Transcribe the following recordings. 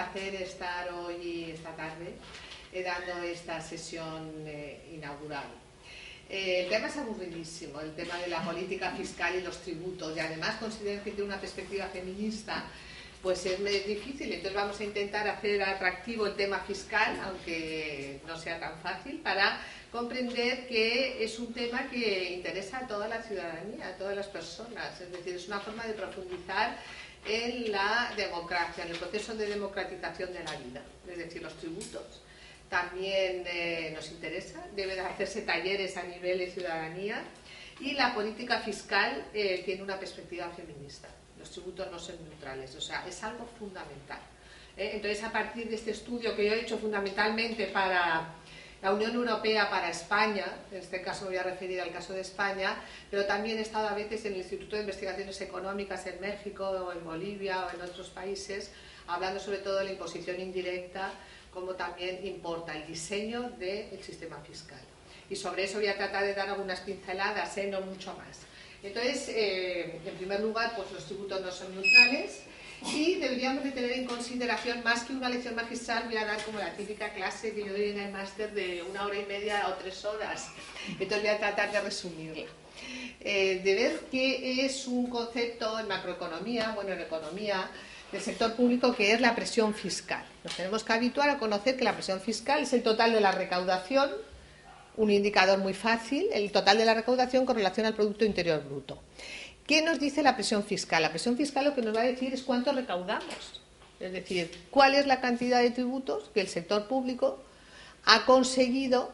placer estar hoy, esta tarde, eh, dando esta sesión eh, inaugural. Eh, el tema es aburridísimo, el tema de la política fiscal y los tributos, y además considero que tiene una perspectiva feminista, pues es difícil. Entonces vamos a intentar hacer atractivo el tema fiscal, aunque no sea tan fácil, para comprender que es un tema que interesa a toda la ciudadanía, a todas las personas. Es decir, es una forma de profundizar en la democracia, en el proceso de democratización de la vida, es decir, los tributos. También eh, nos interesa, deben hacerse talleres a nivel de ciudadanía y la política fiscal eh, tiene una perspectiva feminista. Los tributos no son neutrales, o sea, es algo fundamental. ¿eh? Entonces, a partir de este estudio que yo he hecho fundamentalmente para la Unión Europea para España, en este caso me voy a referir al caso de España, pero también he estado a veces en el Instituto de Investigaciones Económicas en México o en Bolivia o en otros países, hablando sobre todo de la imposición indirecta, como también importa el diseño del sistema fiscal. Y sobre eso voy a tratar de dar algunas pinceladas, ¿eh? no mucho más. Entonces, eh, en primer lugar, pues los tributos no son neutrales, y deberíamos de tener en consideración, más que una lección magistral, voy a dar como la típica clase que yo doy en el máster de una hora y media o tres horas. Entonces voy a tratar de resumirla. Eh, de ver qué es un concepto en macroeconomía, bueno, en economía, del sector público que es la presión fiscal. Nos tenemos que habituar a conocer que la presión fiscal es el total de la recaudación, un indicador muy fácil, el total de la recaudación con relación al Producto Interior Bruto. ¿Qué nos dice la presión fiscal? La presión fiscal lo que nos va a decir es cuánto recaudamos. Es decir, cuál es la cantidad de tributos que el sector público ha conseguido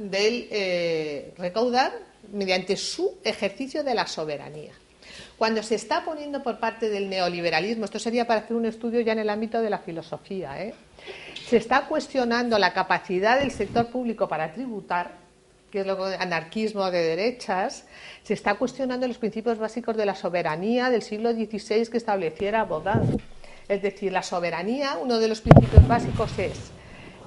eh, recaudar mediante su ejercicio de la soberanía. Cuando se está poniendo por parte del neoliberalismo, esto sería para hacer un estudio ya en el ámbito de la filosofía, ¿eh? se está cuestionando la capacidad del sector público para tributar, que es lo anarquismo de derechas, se está cuestionando los principios básicos de la soberanía del siglo XVI que estableciera Baudin. Es decir, la soberanía, uno de los principios básicos es,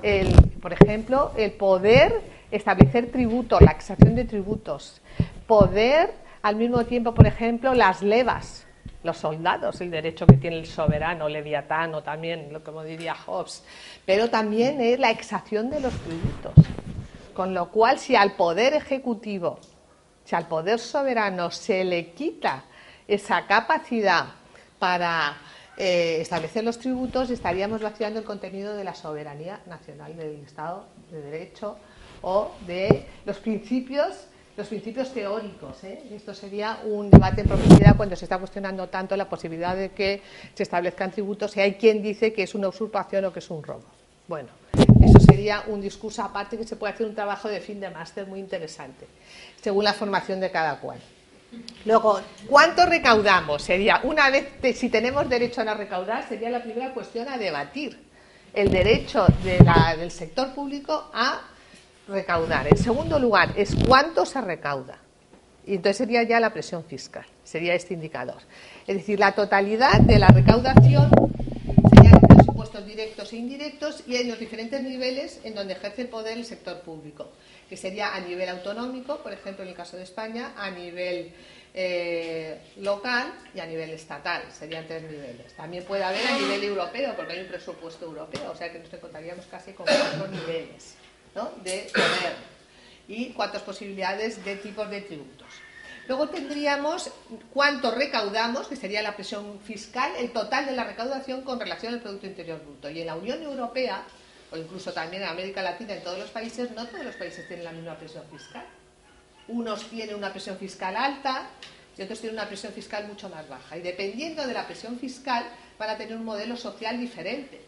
el, por ejemplo, el poder establecer tributos, la extracción de tributos, poder al mismo tiempo, por ejemplo, las levas, los soldados, el derecho que tiene el soberano, Leviatán o también, como diría Hobbes, pero también es la exacción de los tributos. Con lo cual, si al poder ejecutivo, si al poder soberano se le quita esa capacidad para eh, establecer los tributos, estaríamos vaciando el contenido de la soberanía nacional del Estado de Derecho o de los principios los principios teóricos. ¿eh? Esto sería un debate en profundidad cuando se está cuestionando tanto la posibilidad de que se establezcan tributos y hay quien dice que es una usurpación o que es un robo. Bueno, sería un discurso aparte que se puede hacer un trabajo de fin de máster muy interesante, según la formación de cada cual. Luego, ¿cuánto recaudamos? Sería, una vez, si tenemos derecho a recaudar, sería la primera cuestión a debatir. El derecho del sector público a recaudar. En segundo lugar, es cuánto se recauda. Y entonces sería ya la presión fiscal, sería este indicador. Es decir, la totalidad de la recaudación directos e indirectos y en los diferentes niveles en donde ejerce el poder el sector público, que sería a nivel autonómico, por ejemplo, en el caso de España, a nivel eh, local y a nivel estatal, serían tres niveles. También puede haber a nivel europeo, porque hay un presupuesto europeo, o sea que nos encontraríamos casi con cuatro niveles de poder y cuántas posibilidades de tipos de tributos. Luego tendríamos cuánto recaudamos, que sería la presión fiscal, el total de la recaudación con relación al Producto Interior Bruto. Y en la Unión Europea, o incluso también en América Latina, en todos los países, no todos los países tienen la misma presión fiscal. Unos tienen una presión fiscal alta y otros tienen una presión fiscal mucho más baja. Y dependiendo de la presión fiscal, van a tener un modelo social diferente.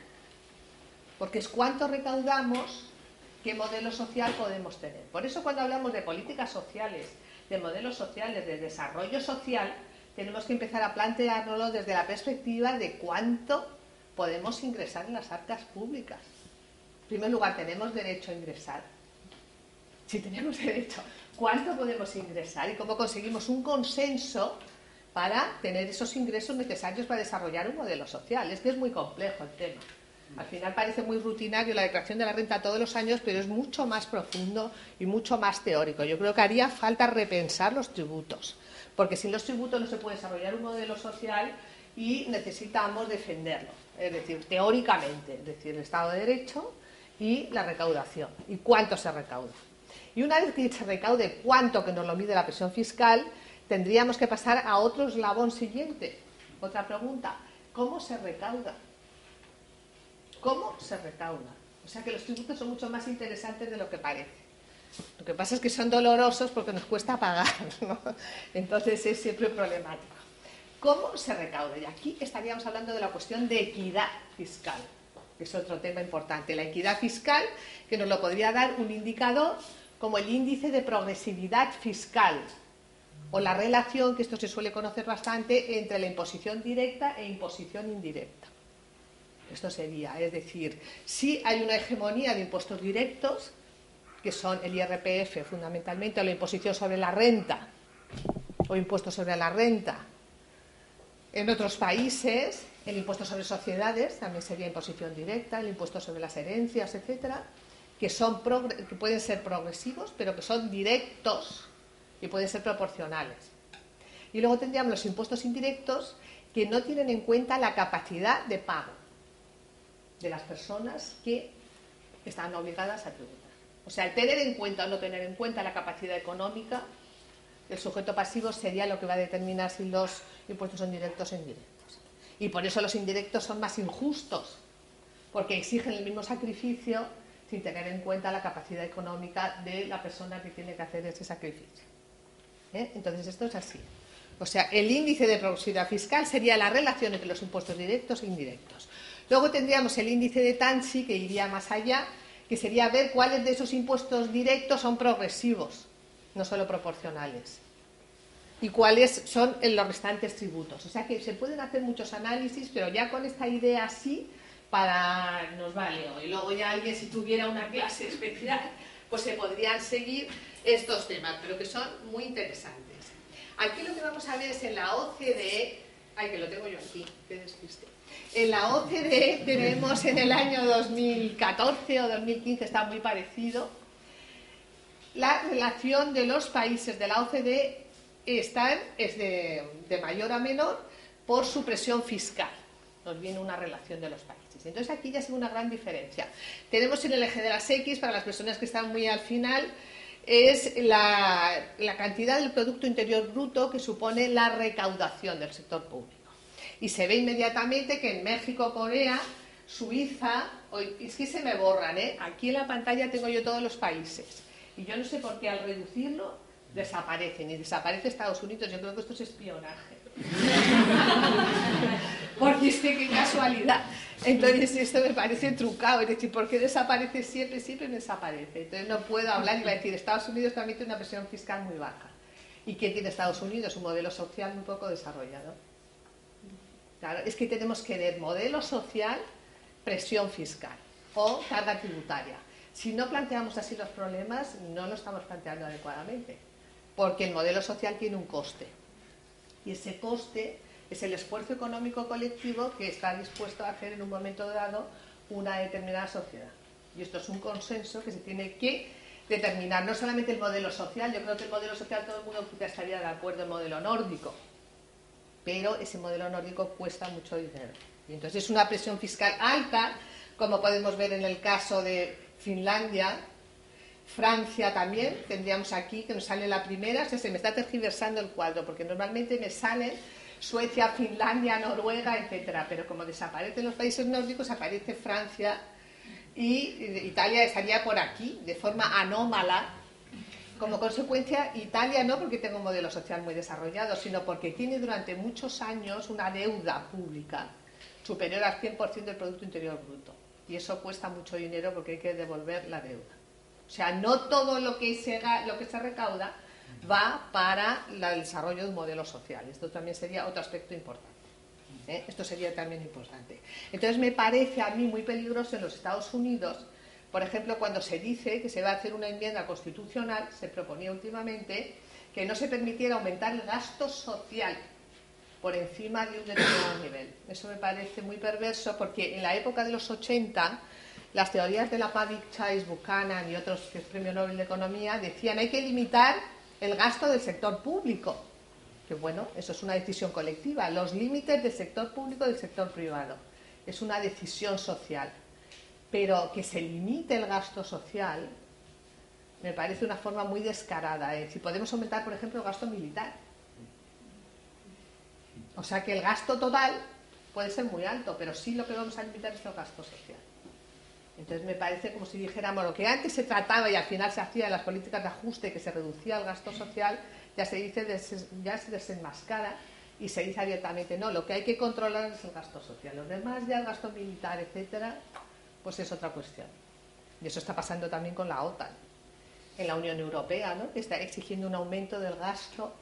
Porque es cuánto recaudamos, qué modelo social podemos tener. Por eso cuando hablamos de políticas sociales de modelos sociales, de desarrollo social, tenemos que empezar a planteárnoslo desde la perspectiva de cuánto podemos ingresar en las arcas públicas. En primer lugar, ¿tenemos derecho a ingresar? Si tenemos derecho, ¿cuánto podemos ingresar y cómo conseguimos un consenso para tener esos ingresos necesarios para desarrollar un modelo social? Es que es muy complejo el tema. Al final parece muy rutinario la declaración de la renta todos los años, pero es mucho más profundo y mucho más teórico. Yo creo que haría falta repensar los tributos, porque sin los tributos no se puede desarrollar un modelo social y necesitamos defenderlo, es decir, teóricamente, es decir, el Estado de Derecho y la recaudación, y cuánto se recauda. Y una vez que se recaude cuánto que nos lo mide la presión fiscal, tendríamos que pasar a otro eslabón siguiente. Otra pregunta, ¿cómo se recauda? ¿Cómo se recauda? O sea que los tributos son mucho más interesantes de lo que parece. Lo que pasa es que son dolorosos porque nos cuesta pagar, ¿no? Entonces es siempre problemático. ¿Cómo se recauda? Y aquí estaríamos hablando de la cuestión de equidad fiscal, que es otro tema importante. La equidad fiscal, que nos lo podría dar un indicador como el índice de progresividad fiscal, o la relación, que esto se suele conocer bastante, entre la imposición directa e imposición indirecta. Esto sería, es decir, si hay una hegemonía de impuestos directos, que son el IRPF fundamentalmente, o la imposición sobre la renta, o impuesto sobre la renta. En otros países, el impuesto sobre sociedades también sería imposición directa, el impuesto sobre las herencias, etcétera, que, son que pueden ser progresivos, pero que son directos y pueden ser proporcionales. Y luego tendríamos los impuestos indirectos que no tienen en cuenta la capacidad de pago de las personas que están obligadas a tributar. O sea, el tener en cuenta o no tener en cuenta la capacidad económica del sujeto pasivo sería lo que va a determinar si los impuestos son directos o indirectos. Y por eso los indirectos son más injustos, porque exigen el mismo sacrificio sin tener en cuenta la capacidad económica de la persona que tiene que hacer ese sacrificio. ¿Eh? Entonces, esto es así. O sea, el índice de progresividad fiscal sería la relación entre los impuestos directos e indirectos. Luego tendríamos el índice de Tansi, que iría más allá, que sería ver cuáles de esos impuestos directos son progresivos, no solo proporcionales, y cuáles son los restantes tributos. O sea que se pueden hacer muchos análisis, pero ya con esta idea así, para nos vale. Y luego ya alguien, si tuviera una clase especial, pues se podrían seguir estos temas, pero que son muy interesantes. Aquí lo que vamos a ver es en la OCDE, ay que lo tengo yo aquí, qué despiste. En la OCDE tenemos en el año 2014 o 2015, está muy parecido, la relación de los países de la OCDE están, es de, de mayor a menor por su presión fiscal. Nos viene una relación de los países. Entonces aquí ya es una gran diferencia. Tenemos en el eje de las X, para las personas que están muy al final, es la, la cantidad del Producto Interior Bruto que supone la recaudación del sector público y se ve inmediatamente que en México, Corea, Suiza, es que se me borran, ¿eh? Aquí en la pantalla tengo yo todos los países y yo no sé por qué al reducirlo desaparecen y desaparece Estados Unidos. Yo creo que esto es espionaje. Porque es que qué casualidad. Entonces esto me parece trucado, es decir, ¿por qué desaparece siempre? Siempre desaparece. Entonces no puedo hablar y decir, Estados Unidos también tiene una presión fiscal muy baja. ¿Y qué tiene Estados Unidos? Un modelo social muy poco desarrollado. Claro, es que tenemos que ver modelo social, presión fiscal o carga tributaria. Si no planteamos así los problemas, no lo estamos planteando adecuadamente, porque el modelo social tiene un coste. Y ese coste es el esfuerzo económico colectivo que está dispuesto a hacer en un momento dado una determinada sociedad. Y esto es un consenso que se tiene que determinar, no solamente el modelo social, yo creo que el modelo social todo el mundo estaría de acuerdo, el modelo nórdico, pero ese modelo nórdico cuesta mucho dinero. Y entonces es una presión fiscal alta, como podemos ver en el caso de Finlandia, Francia también, tendríamos aquí que nos sale la primera, se me está tergiversando el cuadro, porque normalmente me sale Suecia, Finlandia, Noruega, etcétera, pero como desaparecen los países nórdicos, aparece Francia y Italia estaría por aquí, de forma anómala, como consecuencia, Italia no porque tenga un modelo social muy desarrollado, sino porque tiene durante muchos años una deuda pública superior al 100% del Producto Interior Bruto. Y eso cuesta mucho dinero porque hay que devolver la deuda. O sea, no todo lo que se, lo que se recauda va para el desarrollo de un modelo social. Esto también sería otro aspecto importante. ¿eh? Esto sería también importante. Entonces me parece a mí muy peligroso en los Estados Unidos por ejemplo, cuando se dice que se va a hacer una enmienda constitucional, se proponía últimamente que no se permitiera aumentar el gasto social por encima de un determinado nivel. Eso me parece muy perverso porque en la época de los 80 las teorías de la Public Choice, Buchanan y otros que es Premio Nobel de Economía decían hay que limitar el gasto del sector público que bueno, eso es una decisión colectiva, los límites del sector público y del sector privado. Es una decisión social. Pero que se limite el gasto social me parece una forma muy descarada. Si podemos aumentar, por ejemplo, el gasto militar. O sea que el gasto total puede ser muy alto, pero sí lo que vamos a limitar es el gasto social. Entonces me parece como si dijéramos lo que antes se trataba y al final se hacía en las políticas de ajuste, que se reducía el gasto social, ya se dice, ya se desenmascara y se dice abiertamente, no, lo que hay que controlar es el gasto social. Los demás, ya el gasto militar, etcétera, pues es otra cuestión. Y eso está pasando también con la OTAN, en la Unión Europea, ¿no? que está exigiendo un aumento del gasto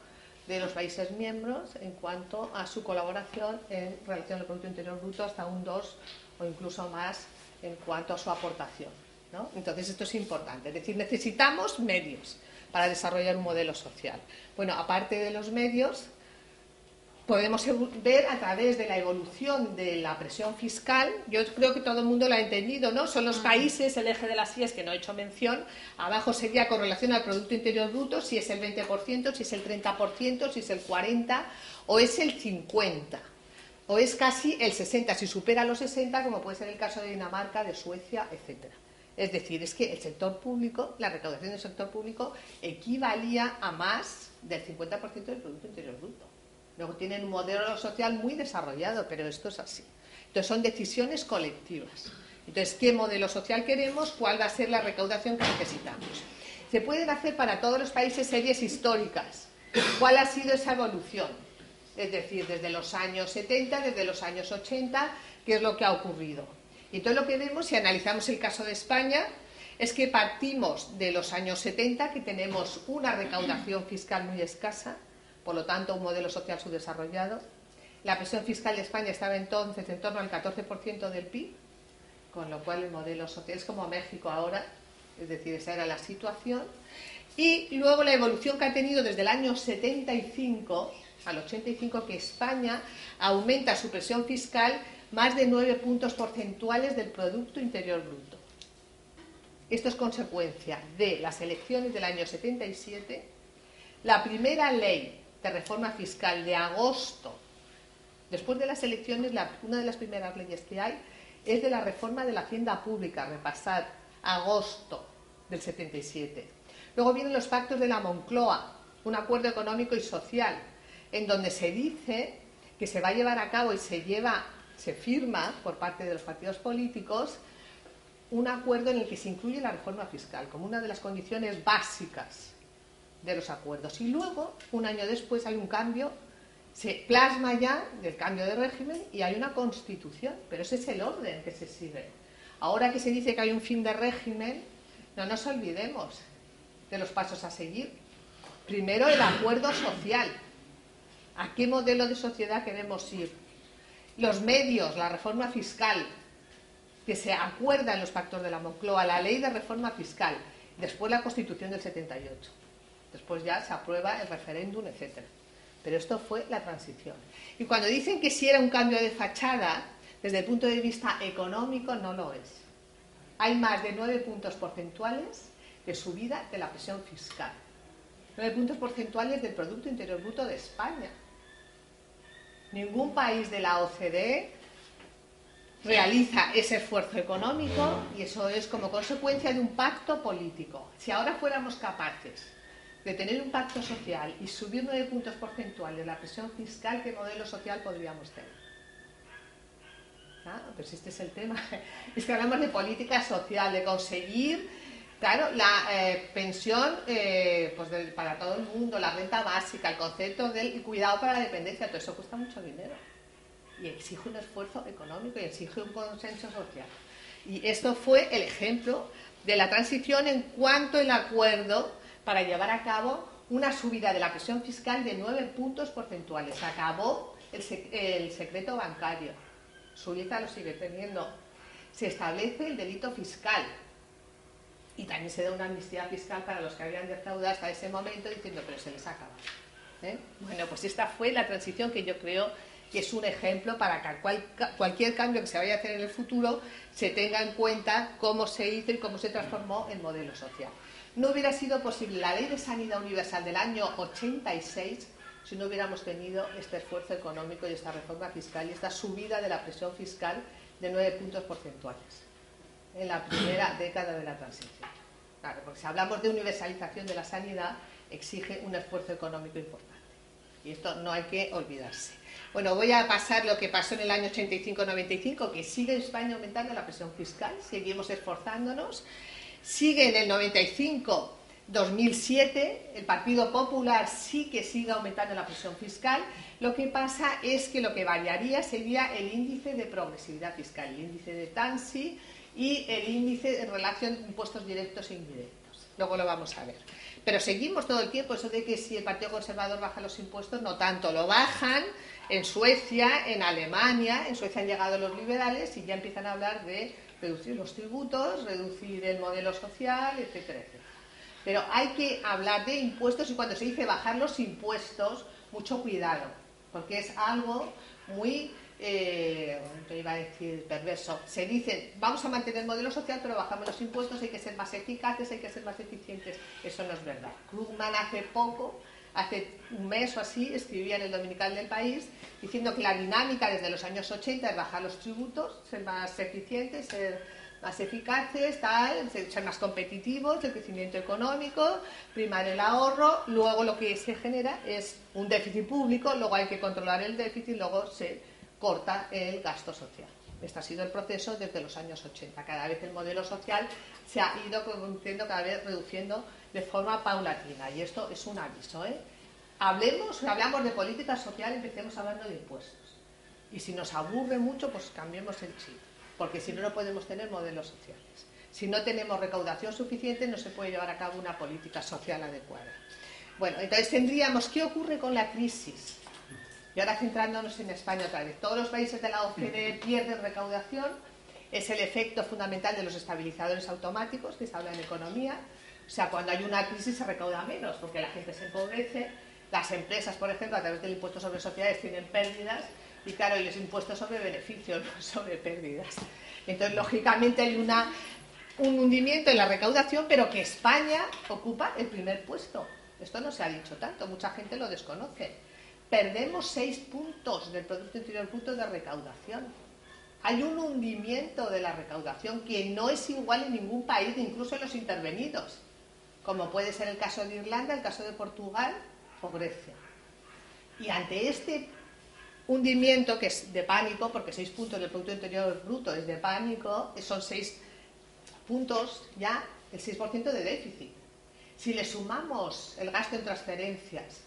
de los países miembros en cuanto a su colaboración en relación al Producto Interior Bruto hasta un 2 o incluso más en cuanto a su aportación. ¿no? Entonces esto es importante, es decir, necesitamos medios para desarrollar un modelo social. Bueno, aparte de los medios, podemos ver a través de la evolución de la presión fiscal, yo creo que todo el mundo lo ha entendido, ¿no? Son los países, el eje de las IES que no he hecho mención, abajo sería con relación al Producto Interior Bruto, si es el 20%, si es el 30%, si es el 40% o es el 50% o es casi el 60%, si supera los 60%, como puede ser el caso de Dinamarca, de Suecia, etcétera. Es decir, es que el sector público, la recaudación del sector público equivalía a más del 50% del Producto Interior Bruto. Luego tienen un modelo social muy desarrollado, pero esto es así. Entonces son decisiones colectivas. Entonces, ¿qué modelo social queremos? ¿Cuál va a ser la recaudación que necesitamos? Se pueden hacer para todos los países series históricas. ¿Cuál ha sido esa evolución? Es decir, desde los años 70, desde los años 80, ¿qué es lo que ha ocurrido? Y todo lo que vemos, si analizamos el caso de España, es que partimos de los años 70, que tenemos una recaudación fiscal muy escasa, por lo tanto un modelo social subdesarrollado. La presión fiscal de España estaba entonces en torno al 14% del PIB, con lo cual el modelo social es como México ahora, es decir, esa era la situación. Y luego la evolución que ha tenido desde el año 75 al 85, que España aumenta su presión fiscal más de 9 puntos porcentuales del Producto Interior Bruto. Esto es consecuencia de las elecciones del año 77, la primera ley de reforma fiscal de agosto, después de las elecciones, una de las primeras leyes que hay es de la reforma de la hacienda pública, repasar agosto del 77. Luego vienen los pactos de la Moncloa, un acuerdo económico y social, en donde se dice que se va a llevar a cabo y se lleva se firma por parte de los partidos políticos un acuerdo en el que se incluye la reforma fiscal como una de las condiciones básicas de los acuerdos. Y luego, un año después, hay un cambio, se plasma ya del cambio de régimen y hay una constitución, pero ese es el orden que se sigue. Ahora que se dice que hay un fin de régimen, no nos olvidemos de los pasos a seguir. Primero, el acuerdo social. ¿A qué modelo de sociedad queremos ir? los medios, la reforma fiscal, que se acuerda en los pactos de la Moncloa, la ley de reforma fiscal, después la Constitución del 78, después ya se aprueba el referéndum, etc. Pero esto fue la transición. Y cuando dicen que si era un cambio de fachada, desde el punto de vista económico no lo es. Hay más de nueve puntos porcentuales de subida de la presión fiscal. Nueve puntos porcentuales del Producto Interior Bruto de España. Ningún país de la OCDE realiza ese esfuerzo económico y eso es como consecuencia de un pacto político. Si ahora fuéramos capaces de tener un pacto social y subir nueve puntos porcentuales la presión fiscal, ¿qué modelo social podríamos tener? Pues este es el tema. Es que hablamos de política social, de conseguir Claro, la eh, pensión eh, pues para todo el mundo, la renta básica, el concepto del cuidado para la dependencia, todo eso cuesta mucho dinero. Y exige un esfuerzo económico y exige un consenso social. Y esto fue el ejemplo de la transición en cuanto al acuerdo para llevar a cabo una subida de la presión fiscal de nueve puntos porcentuales. Acabó el, el secreto bancario. Suiza lo sigue teniendo. Se establece el delito fiscal y también se da una amnistía fiscal para los que habían defraudado hasta ese momento diciendo, pero se les acaba. ¿eh? Bueno, pues esta fue la transición que yo creo que es un ejemplo para que cualquier cambio que se vaya a hacer en el futuro se tenga en cuenta cómo se hizo y cómo se transformó el modelo social. No hubiera sido posible la ley de sanidad universal del año 86 si no hubiéramos tenido este esfuerzo económico y esta reforma fiscal y esta subida de la presión fiscal de nueve puntos porcentuales en la primera década de la transición. Claro, porque si hablamos de universalización de la sanidad, exige un esfuerzo económico importante. Y esto no hay que olvidarse. Bueno, voy a pasar lo que pasó en el año 85-95, que sigue España aumentando la presión fiscal, seguimos esforzándonos. Sigue en el 95 2007, el Partido Popular sí que sigue aumentando la presión fiscal. Lo que pasa es que lo que variaría sería el índice de progresividad fiscal, el índice de TANSI y el índice en relación a impuestos directos e indirectos. Luego lo vamos a ver. Pero seguimos todo el tiempo eso de que si el Partido Conservador baja los impuestos, no tanto, lo bajan en Suecia, en Alemania, en Suecia han llegado los liberales y ya empiezan a hablar de reducir los tributos, reducir el modelo social, etcétera, etcétera. Pero hay que hablar de impuestos y cuando se dice bajar los impuestos, mucho cuidado, porque es algo muy eh, iba a decir perverso, se dice vamos a mantener el modelo social pero bajamos los impuestos, hay que ser más eficaces, hay que ser más eficientes. Eso no es verdad. Krugman hace poco, hace un mes o así, escribía en el Dominical del País diciendo que la dinámica desde los años 80 es bajar los tributos, ser más eficientes, ser más eficaces, tal, ser más competitivos, el crecimiento económico, primar el ahorro, luego lo que se genera es un déficit público, luego hay que controlar el déficit, luego se corta el gasto social. Este ha sido el proceso desde los años 80. Cada vez el modelo social se ha ido convirtiendo, cada vez reduciendo de forma paulatina. Y esto es un aviso. ¿eh? Hablemos, hablamos de política social, empecemos hablando de impuestos. Y si nos aburre mucho, pues cambiemos el chip. Porque si no, no podemos tener modelos sociales. Si no tenemos recaudación suficiente, no se puede llevar a cabo una política social adecuada. Bueno, entonces tendríamos, ¿qué ocurre con la crisis? Y ahora centrándonos en España otra vez. Todos los países de la OCDE pierden recaudación. Es el efecto fundamental de los estabilizadores automáticos que se habla en economía. O sea, cuando hay una crisis se recauda menos porque la gente se empobrece. Las empresas, por ejemplo, a través del impuesto sobre sociedades tienen pérdidas. Y claro, y los impuestos sobre beneficios, no sobre pérdidas. Entonces, lógicamente, hay un hundimiento en la recaudación, pero que España ocupa el primer puesto. Esto no se ha dicho tanto, mucha gente lo desconoce perdemos seis puntos del Producto Interior Bruto de recaudación. Hay un hundimiento de la recaudación que no es igual en ningún país, incluso en los intervenidos, como puede ser el caso de Irlanda, el caso de Portugal o Grecia. Y ante este hundimiento, que es de pánico, porque seis puntos del Producto Interior Bruto es de pánico, son seis puntos ya, el 6% de déficit. Si le sumamos el gasto en transferencias,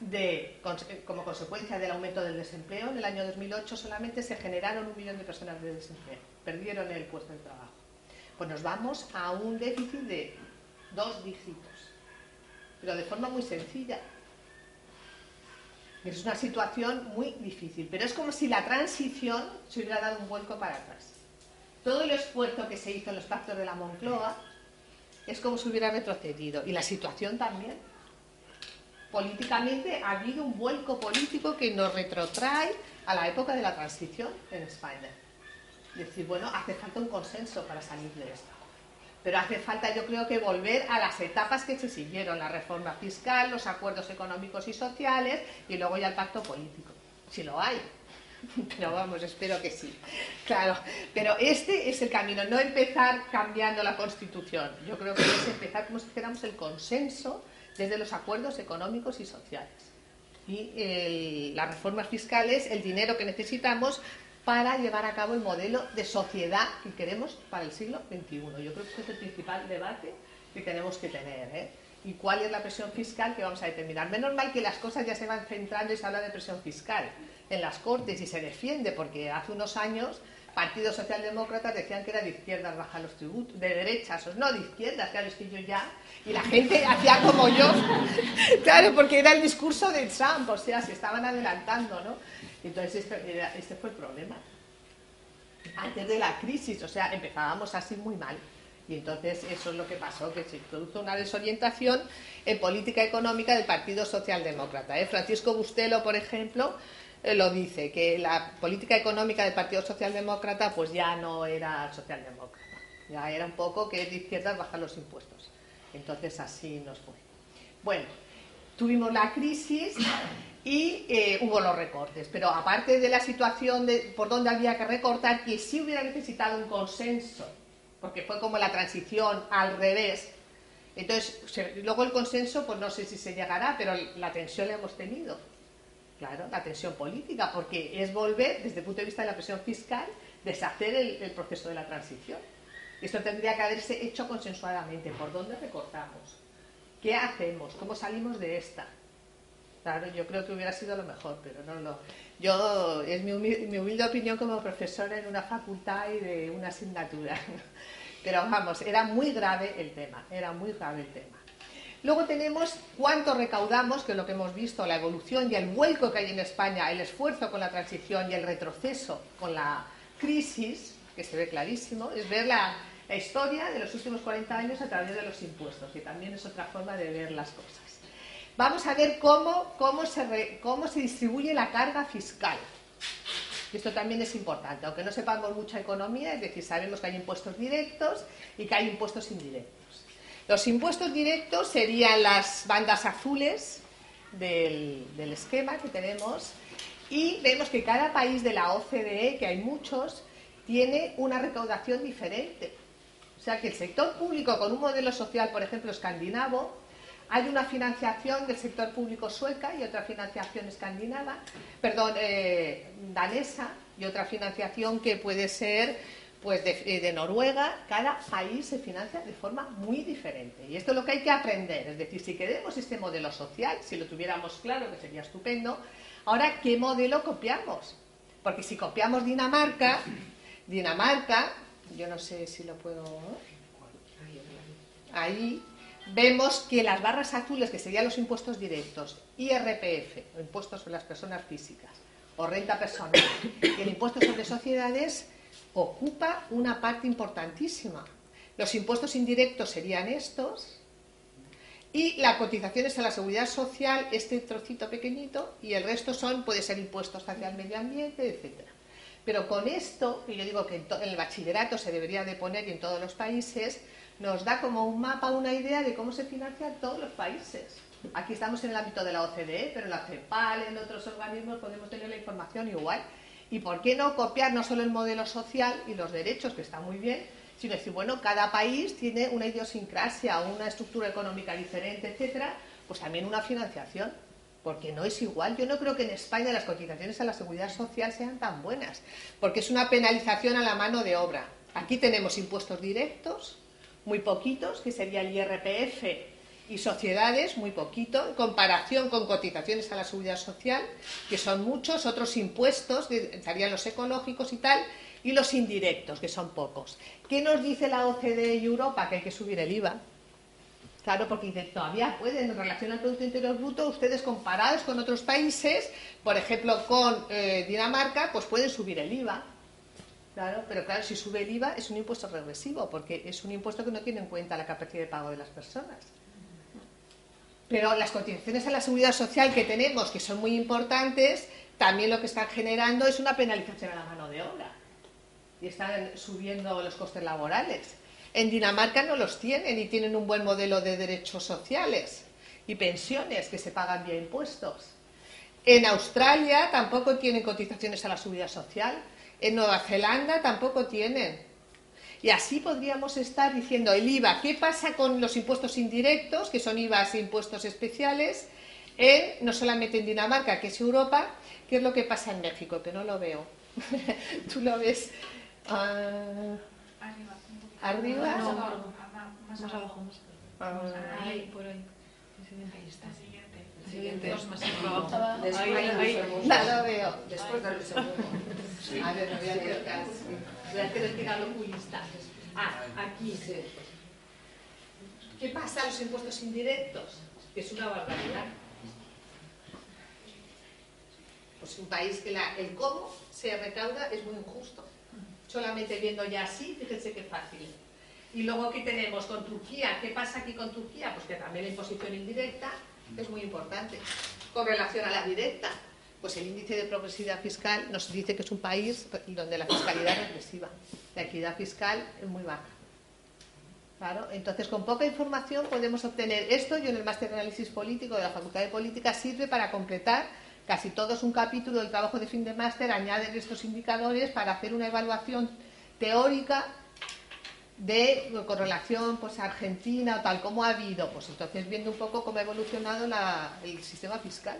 de, como consecuencia del aumento del desempleo, en el año 2008 solamente se generaron un millón de personas de desempleo, perdieron el puesto de trabajo. Pues nos vamos a un déficit de dos dígitos, pero de forma muy sencilla. Es una situación muy difícil, pero es como si la transición se hubiera dado un vuelco para atrás. Todo el esfuerzo que se hizo en los pactos de la Moncloa es como si hubiera retrocedido, y la situación también políticamente ha habido un vuelco político que nos retrotrae a la época de la transición en España. Es decir, bueno, hace falta un consenso para salir de esto. Pero hace falta, yo creo que volver a las etapas que se siguieron, la reforma fiscal, los acuerdos económicos y sociales y luego ya el pacto político, si lo hay. Pero vamos, espero que sí. Claro, pero este es el camino, no empezar cambiando la Constitución. Yo creo que es empezar como si dijéramos el consenso desde los acuerdos económicos y sociales. Y las reformas fiscales, el dinero que necesitamos para llevar a cabo el modelo de sociedad que queremos para el siglo XXI. Yo creo que este es el principal debate que tenemos que tener. ¿eh? ¿Y cuál es la presión fiscal que vamos a determinar? Menos mal que las cosas ya se van centrando y se habla de presión fiscal en las Cortes y se defiende, porque hace unos años partidos socialdemócratas decían que era de izquierdas bajar los tributos, de derechas, no de izquierdas, claro, es que yo ya, y la gente hacía como yo, claro, porque era el discurso de Trump, o sea, se estaban adelantando, ¿no? Entonces este, fue el problema. Antes de la crisis, o sea, empezábamos así muy mal. Y entonces eso es lo que pasó, que se produjo una desorientación en política económica del Partido Socialdemócrata. ¿eh? Francisco Bustelo, por ejemplo, eh, lo dice, que la política económica del Partido Socialdemócrata pues ya no era socialdemócrata, ya era un poco que de izquierdas bajar los impuestos. Entonces así nos fue. Bueno, tuvimos la crisis y eh, hubo los recortes. Pero aparte de la situación de por dónde había que recortar, que sí hubiera necesitado un consenso, porque fue como la transición al revés. Entonces, luego el consenso, pues no sé si se llegará, pero la tensión la hemos tenido. Claro, la tensión política, porque es volver, desde el punto de vista de la presión fiscal, deshacer el, proceso de la transición. Esto tendría que haberse hecho consensuadamente. ¿Por dónde recortamos? ¿Qué hacemos? ¿Cómo salimos de esta? Claro, yo creo que hubiera sido lo mejor, pero no lo. Yo, es mi humilde, opinión como profesora en una facultad y de una asignatura. Pero vamos, era muy grave el tema, era muy grave el tema. Luego tenemos cuánto recaudamos, que es lo que hemos visto, la evolución y el vuelco que hay en España, el esfuerzo con la transición y el retroceso con la crisis, que se ve clarísimo, es ver la, historia de los últimos 40 años a través de los impuestos, que también es otra forma de ver las cosas. Vamos a ver cómo, cómo, se, cómo se distribuye la carga fiscal. Esto también es importante, aunque no sepamos mucha economía, es decir, sabemos que hay impuestos directos y que hay impuestos indirectos. Los impuestos directos serían las bandas azules del, del esquema que tenemos y vemos que cada país de la OCDE, que hay muchos, tiene una recaudación diferente. O sea que el sector público con un modelo social, por ejemplo, escandinavo, hay una financiación del sector público sueca y otra financiación escandinava, perdón, eh, danesa y otra financiación que puede ser pues de, de, Noruega. Cada país se financia de forma muy diferente. Y esto es lo que hay que aprender. Es decir, si queremos este modelo social, si lo tuviéramos claro, que sería estupendo, ahora, ¿qué modelo copiamos? Porque si copiamos Dinamarca, Dinamarca, yo no sé si lo puedo... Ahí vemos que las barras azules, que serían los impuestos directos, IRPF, o impuestos sobre las personas físicas, o renta personal, y el impuesto sobre sociedades, ocupa una parte importantísima. Los impuestos indirectos serían estos, y las cotizaciones a la seguridad social, este trocito pequeñito, y el resto son, puede ser impuestos hacia el medio ambiente, etcétera. Pero con esto, que yo digo que en, el bachillerato se debería de poner y en todos los países, nos da como un mapa, una idea de cómo se financian todos los países. Aquí estamos en el ámbito de la OCDE, pero en la CEPAL, en otros organismos podemos tener la información igual. ¿Y por qué no copiar no solo el modelo social y los derechos, que está muy bien, sino decir, bueno, cada país tiene una idiosincrasia, una estructura económica diferente, etcétera, pues también una financiación, porque no es igual. Yo no creo que en España las cotizaciones a la seguridad social sean tan buenas, porque es una penalización a la mano de obra. Aquí tenemos impuestos directos, muy poquitos, que sería el IRPF y sociedades, muy poquito, en comparación con cotizaciones a la seguridad social, que son muchos, otros impuestos, estarían los ecológicos y tal, y los indirectos, que son pocos. ¿Qué nos dice la OCDE y Europa? Que hay que subir el IVA. Claro, porque todavía pueden, en relación al Producto Interior Bruto, ustedes comparados con otros países, por ejemplo con eh, Dinamarca, pues pueden subir el IVA. Claro, pero claro, si sube el IVA es un impuesto regresivo, porque es un impuesto que no tiene en cuenta la capacidad de pago de las personas. Pero las cotizaciones a la seguridad social que tenemos, que son muy importantes, también lo que están generando es una penalización a la mano de obra. Y están subiendo los costes laborales. En Dinamarca no los tienen y tienen un buen modelo de derechos sociales y pensiones que se pagan vía impuestos. En Australia tampoco tienen cotizaciones a la seguridad social en Nueva Zelanda tampoco tienen. Y así podríamos estar diciendo el IVA, ¿qué pasa con los impuestos indirectos, que son IVAs e impuestos especiales, en, no solamente en Dinamarca, que es Europa, qué es lo que pasa en México, que no lo veo. ¿Tú lo ves? Uh, arriba. No, más, más abajo. Ah. Ahí, por ahí. Ahí está. Siguiente. Dos más abajo. Después Ahí, ahí. lo veo. Después del segundo. A ver, no voy a hacer caso. Voy a hacer el oculista. Ah, aquí. Sí. ¿Qué pasa a los impuestos indirectos? Que es una barbaridad. Pues un país que la- el cómo se recauda es muy injusto. Solamente viendo ya así, fíjense qué fácil. Y luego aquí tenemos con Turquía. ¿Qué pasa aquí con Turquía? Pues que también la imposición indirecta es muy importante. Con relación a la directa, pues el índice de progresividad fiscal nos dice que es un país donde la fiscalidad es regresiva. La equidad fiscal es muy baja. Claro, entonces con poca información podemos obtener esto. Yo en el máster de análisis político de la Facultad de Política sirve para completar casi todo es un capítulo del trabajo de fin de máster, añaden estos indicadores para hacer una evaluación teórica de correlación pues Argentina o tal como ha habido, pues entonces viendo un poco cómo ha evolucionado la- el sistema fiscal.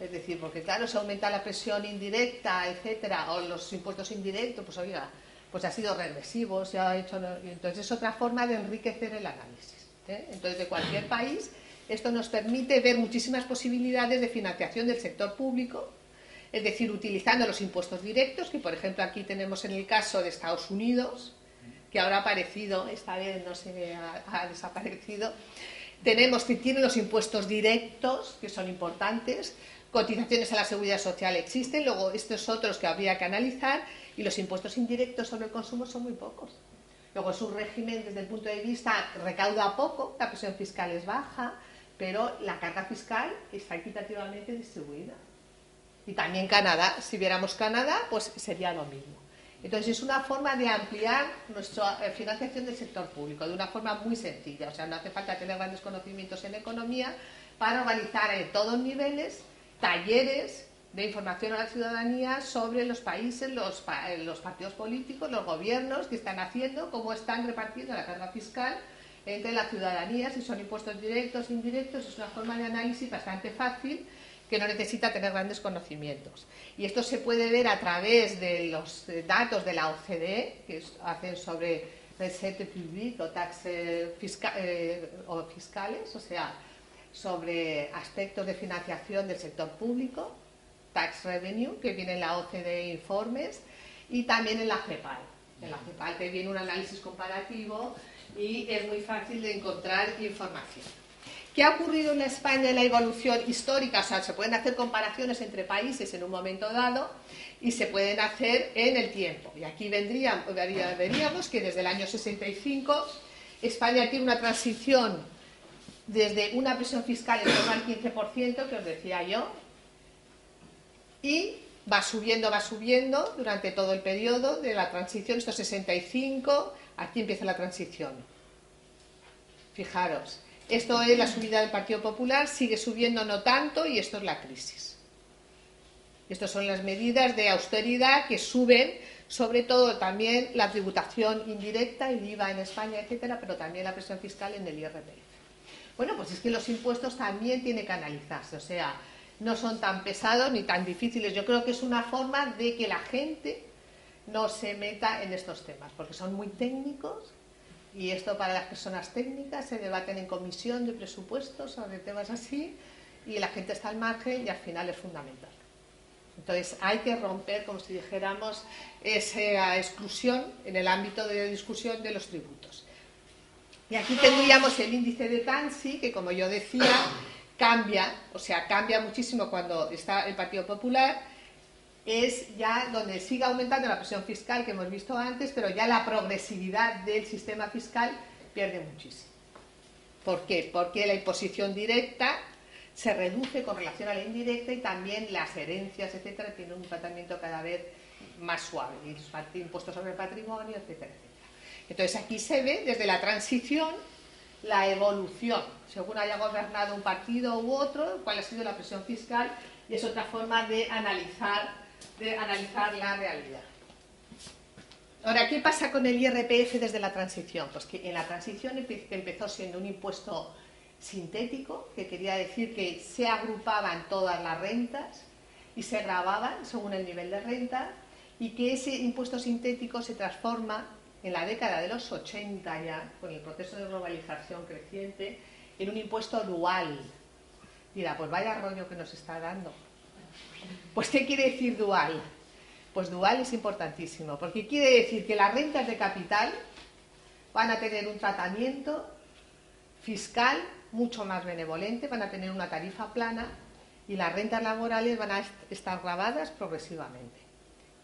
Es decir, porque claro, se aumenta la presión indirecta, etcétera, o los impuestos indirectos, pues oiga, pues ha sido regresivo, se ha hecho. Entonces es otra forma de enriquecer el análisis. ¿eh? Entonces, de cualquier país, esto nos permite ver muchísimas posibilidades de financiación del sector público, es decir, utilizando los impuestos directos, que por ejemplo aquí tenemos en el caso de Estados Unidos, que ahora ha aparecido, esta vez no se ha, ha desaparecido. Tenemos que tienen los impuestos directos, que son importantes, cotizaciones a la seguridad social existen, luego estos otros que habría que analizar, y los impuestos indirectos sobre el consumo son muy pocos. Luego es un régimen desde el punto de vista recauda poco, la presión fiscal es baja, pero la carga fiscal está equitativamente distribuida. Y también Canadá, si viéramos Canadá, pues sería lo mismo. Entonces es una forma de ampliar nuestra eh, financiación del sector público de una forma muy sencilla. O sea, no hace falta tener grandes conocimientos en economía para organizar en todos niveles talleres de información a la ciudadanía sobre los países, los, eh, los partidos políticos, los gobiernos que están haciendo, cómo están repartiendo la carga fiscal entre la ciudadanía, si son impuestos directos, indirectos, es una forma de análisis bastante fácil que no necesita tener grandes conocimientos. Y esto se puede ver a través de los datos de la OCDE, que hacen sobre recette publique o taxes fisca- eh, o fiscales, o sea, sobre aspectos de financiación del sector público, tax revenue, que viene en la OCDE informes, y también en la CEPAL. En la CEPAL te viene un análisis comparativo y es muy fácil de encontrar información. ¿Qué ha ocurrido en España en la evolución histórica? O sea, se pueden hacer comparaciones entre países en un momento dado y se pueden hacer en el tiempo. Y aquí vendríamos, vería- veríamos que desde el año 65 España tiene una transición desde una presión fiscal en torno al 15%, que os decía yo, y va subiendo, va subiendo durante todo el periodo de la transición, estos 65, aquí empieza la transición. Fijaros, esto es la subida del Partido Popular, sigue subiendo no tanto y esto es la crisis. Estas son las medidas de austeridad que suben, sobre todo también la tributación indirecta, el IVA en España, etcétera, pero también la presión fiscal en el IRPF. Bueno, pues es que los impuestos también tienen que analizarse, o sea, no son tan pesados ni tan difíciles. Yo creo que es una forma de que la gente no se meta en estos temas, porque son muy técnicos y esto para las personas técnicas se debaten en comisión de presupuestos sobre temas así y la gente está al margen y al final es fundamental. Entonces hay que romper, como si dijéramos, esa exclusión en el ámbito de discusión de los tributos. Y aquí tendríamos el índice de Tansi, que como yo decía, cambia, o sea, cambia muchísimo cuando está el Partido Popular, es ya donde sigue aumentando la presión fiscal que hemos visto antes, pero ya la progresividad del sistema fiscal pierde muchísimo. ¿Por qué? Porque la imposición directa se reduce con relación a la indirecta y también las herencias, etcétera, tienen un tratamiento cada vez más suave, impuestos sobre el patrimonio, etcétera, etcétera. Entonces aquí se ve desde la transición la evolución, según haya gobernado un partido u otro, cuál ha sido la presión fiscal y es otra forma de analizar, de analizar la realidad. Ahora, ¿qué pasa con el IRPF desde la transición? Pues que en la transición empe- empezó siendo un impuesto sintético, que quería decir que se agrupaban todas las rentas y se grababan según el nivel de renta, y que ese impuesto sintético se transforma en la década de los 80 ya, con el proceso de globalización creciente, en un impuesto dual. Dirá, pues vaya rollo que nos está dando. Pues, ¿qué quiere decir dual? Pues dual es importantísimo, porque quiere decir que las rentas de capital van a tener un tratamiento fiscal mucho más benevolente, van a tener una tarifa plana y las rentas laborales van a est- estar grabadas progresivamente.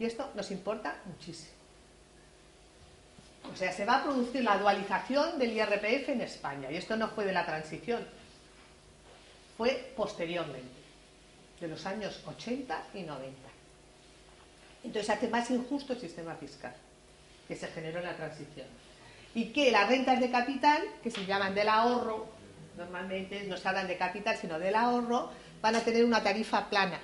Y esto nos importa muchísimo. O sea, se va a producir la dualización del IRPF en España y esto no fue de la transición, fue posteriormente, de los años 80 y 90. Entonces hace más injusto el sistema fiscal que se generó en la transición. y que las rentas de capital, que se llaman del ahorro, normalmente no se hablan de capital, sino del ahorro, van a tener una tarifa plana.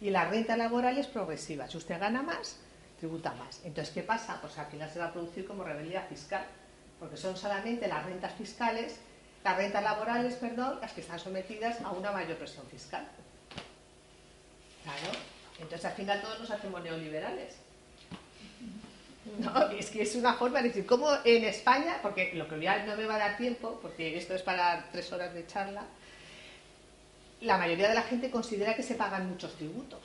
Y las rentas laborales progresivas. Si usted gana más, tributa más. Entonces, ¿qué pasa? Pues al final se va a producir como rebeldía fiscal, porque son solamente las rentas fiscales, las rentas laborales, perdón, las que están sometidas a una mayor presión fiscal. Claro. Entonces, al final todos nos hacemos neoliberales. No, es que es una forma de decir, ¿cómo en España, porque lo que ya no me va a dar tiempo, porque esto es para tres horas de charla, la mayoría de la gente considera que se pagan muchos tributos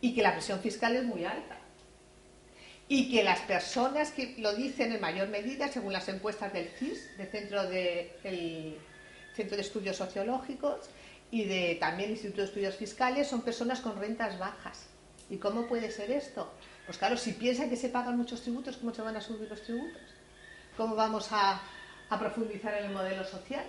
y que la presión fiscal es muy alta. Y que las personas que lo dicen en mayor medida, según las encuestas del CIS, del Centro Centro de Estudios Sociológicos, y de también Instituto de Estudios Fiscales, son personas con rentas bajas. ¿Y cómo puede ser esto? Pues claro, si piensan que se pagan muchos tributos, ¿cómo se van a subir los tributos? ¿Cómo vamos a, a profundizar en el modelo social?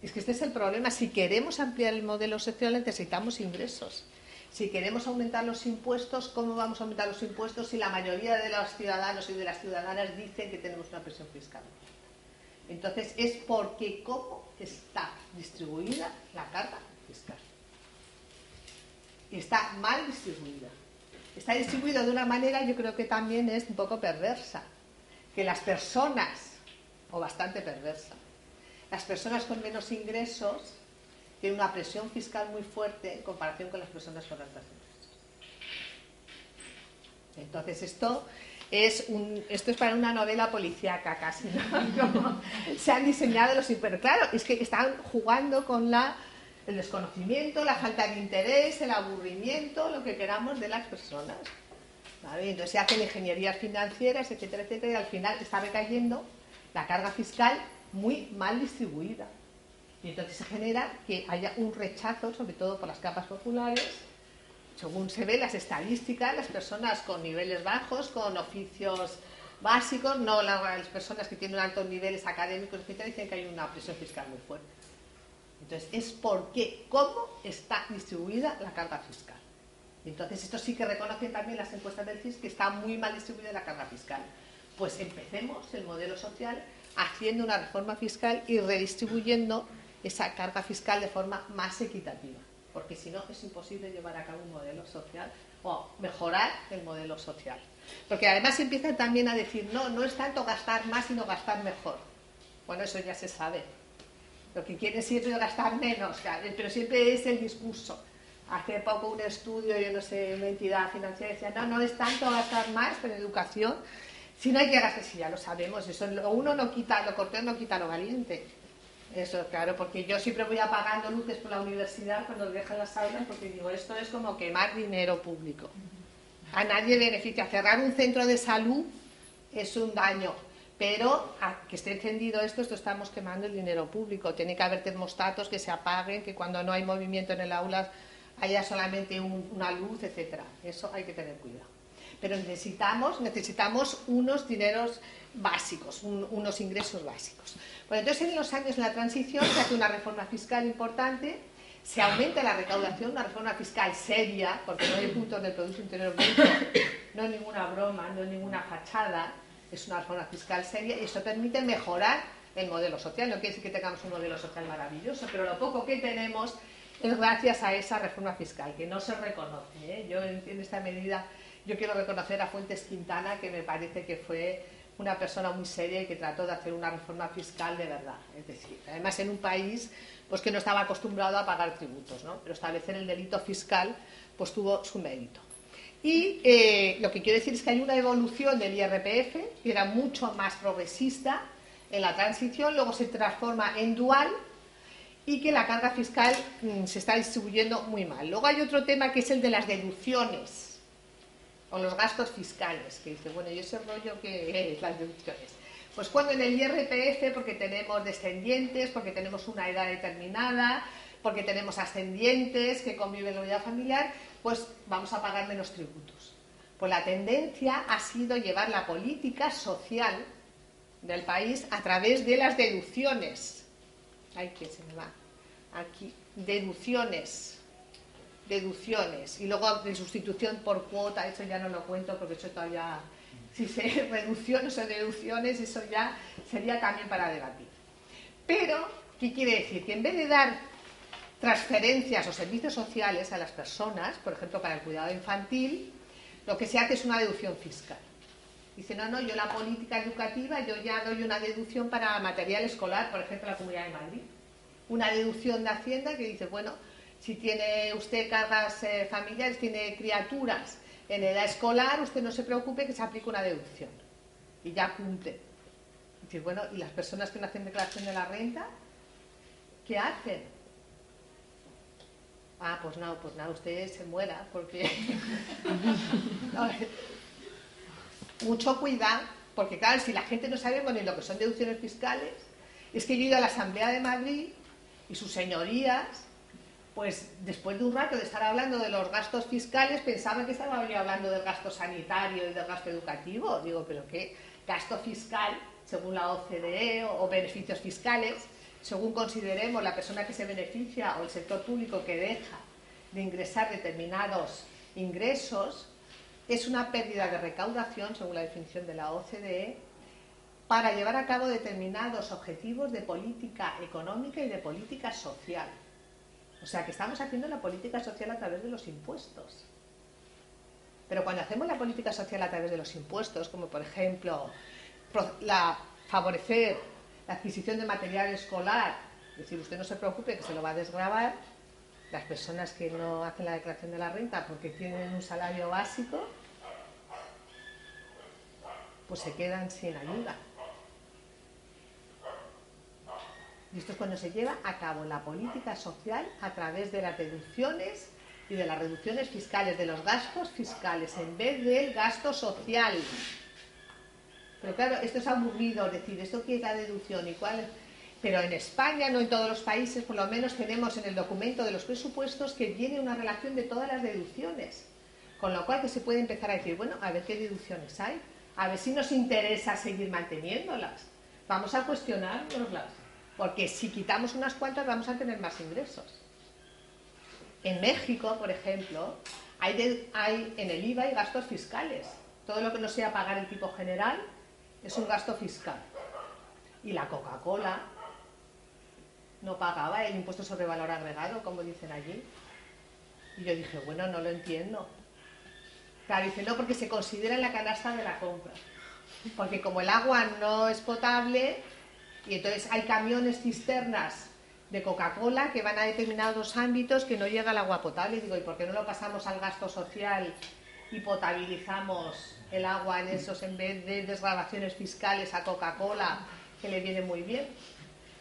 Es que este es el problema. Si queremos ampliar el modelo social necesitamos ingresos. Si queremos aumentar los impuestos, ¿cómo vamos a aumentar los impuestos si la mayoría de los ciudadanos y de las ciudadanas dicen que tenemos una presión fiscal? Entonces es porque cómo está distribuida la carga fiscal. Está mal distribuida. Está distribuido de una manera, yo creo que también es un poco perversa. Que las personas, o bastante perversa, las personas con menos ingresos tienen una presión fiscal muy fuerte en comparación con las personas con altos ingresos. Entonces esto es un, esto es para una novela policíaca casi, se han diseñado los... Pero claro, es que están jugando con la, el desconocimiento, la falta de interés, el aburrimiento, lo que queramos de las personas. ¿vale? Entonces se hacen ingenierías financieras, etcétera, etcétera, y al final está recayendo la carga fiscal muy mal distribuida. Y entonces se genera que haya un rechazo, sobre todo por las capas populares, según se ve las estadísticas, las personas con niveles bajos, con oficios básicos, no las personas que tienen altos niveles académicos, etcétera, dicen que hay una presión fiscal muy fuerte. Entonces, es porque, cómo está distribuida la carga fiscal. Entonces, esto sí que reconocen también las encuestas del CIS que está muy mal distribuida la carga fiscal. Pues empecemos el modelo social haciendo una reforma fiscal y redistribuyendo esa carga fiscal de forma más equitativa porque si no es imposible llevar a cabo un modelo social o mejorar el modelo social. Porque además empiezan también a decir, no, no es tanto gastar más, sino gastar mejor. Bueno, eso ya se sabe. Lo que quiere siempre es gastar menos, pero siempre es el discurso. Hace poco un estudio, yo no sé, una entidad financiera decía, no, no es tanto gastar más en educación, sino hay que gastar, si ya lo sabemos, eso uno no quita, lo cortés no quita lo valiente. Eso, claro, porque yo siempre voy apagando luces por la universidad cuando dejan las aulas porque digo, esto es como quemar dinero público. A nadie beneficia. Cerrar un centro de salud es un daño, pero a que esté encendido esto, esto estamos quemando el dinero público. Tiene que haber termostatos que se apaguen, que cuando no hay movimiento en el aula haya solamente una luz, etcétera. Eso hay que tener cuidado. Pero necesitamos, necesitamos unos dineros básicos, unos ingresos básicos. Bueno, entonces en los años de la transición se hace una reforma fiscal importante, se aumenta la recaudación, una reforma fiscal seria, porque no hay puntos del Producto Interior Bruto, no es ninguna broma, no es ninguna fachada, es una reforma fiscal seria y eso permite mejorar el modelo social. No quiere decir que tengamos un modelo social maravilloso, pero lo poco que tenemos es gracias a esa reforma fiscal, que no se reconoce. ¿eh? Yo en esta medida, yo quiero reconocer a Fuentes Quintana, que me parece que fue una persona muy seria y que trató de hacer una reforma fiscal de verdad. Es decir, además en un país pues, que no estaba acostumbrado a pagar tributos, ¿no? pero establecer el delito fiscal pues, tuvo su mérito. Y eh, lo que quiero decir es que hay una evolución del IRPF que era mucho más progresista en la transición, luego se transforma en dual y que la carga fiscal mm, se está distribuyendo muy mal. Luego hay otro tema que es el de las deducciones o los gastos fiscales, que dice, bueno, ¿y ese rollo qué es, las deducciones? Pues cuando en el IRPF, porque tenemos descendientes, porque tenemos una edad determinada, porque tenemos ascendientes que conviven en la unidad familiar, pues vamos a pagar menos tributos. Pues la tendencia ha sido llevar la política social del país a través de las deducciones. Ay, que se me va. Aquí, deducciones deducciones y luego de sustitución por cuota, eso ya no lo cuento porque eso todavía Si se reducciones o deducciones, eso ya sería también para debatir. Pero, ¿qué quiere decir? Que en vez de dar transferencias o servicios sociales a las personas, por ejemplo, para el cuidado infantil, lo que se hace es una deducción fiscal. Dice, no, no, yo la política educativa, yo ya doy una deducción para material escolar, por ejemplo, la Comunidad de Madrid. Una deducción de Hacienda que dice, bueno, si tiene usted cargas eh, familiares, tiene criaturas en edad escolar, usted no se preocupe que se aplique una deducción. Y ya cumple. Dice, bueno, ¿y las personas que no hacen declaración de la renta? ¿Qué hacen? Ah, pues no, pues nada, usted se muera, porque... Mucho cuidado, porque claro, si la gente no sabe ni lo que son deducciones fiscales, es que yo he ido a la Asamblea de Madrid y sus señorías, pues después de un rato de estar hablando de los gastos fiscales, pensaban que estaba hablando del gasto sanitario y del gasto educativo. Digo, pero ¿qué gasto fiscal, según la OCDE, o, o beneficios fiscales? según consideremos la persona que se beneficia o el sector público que deja de ingresar determinados ingresos, es una pérdida de recaudación, según la definición de la OCDE, para llevar a cabo determinados objetivos de política económica y de política social. O sea, que estamos haciendo la política social a través de los impuestos. Pero cuando hacemos la política social a través de los impuestos, como por ejemplo favorecer la adquisición de material escolar, es decir, usted no se preocupe que se lo va a desgravar, las personas que no hacen la declaración de la renta porque tienen un salario básico, pues se quedan sin ayuda. Y esto es cuando se lleva a cabo la política social a través de las deducciones y de las reducciones fiscales, de los gastos fiscales, en vez del gasto social. Pero claro, esto es aburrido, decir, ¿esto qué es la deducción y cuál Pero en España, no en todos los países, por lo menos tenemos en el documento de los presupuestos que viene una relación de todas las deducciones. Con lo cual que se puede empezar a decir, bueno, a ver qué deducciones hay, a ver si nos interesa seguir manteniéndolas. Vamos a cuestionárnoslas, porque si quitamos unas cuantas vamos a tener más ingresos. En México, por ejemplo, hay, en el IVA hay gastos fiscales. Todo lo que no sea pagar el tipo general es un gasto fiscal. Y la Coca-Cola no pagaba el impuesto sobre valor agregado, como dicen allí. Y yo dije, bueno, no lo entiendo. Claro, dice, no, porque se considera en la canasta de la compra. Porque como el agua no es potable, y entonces hay camiones cisternas de Coca-Cola que van a determinados ámbitos que no llega el agua potable. Digo, ¿y por qué no lo pasamos al gasto social y potabilizamos el agua en esos en vez de desgrabaciones fiscales a Coca-Cola, que le viene muy bien.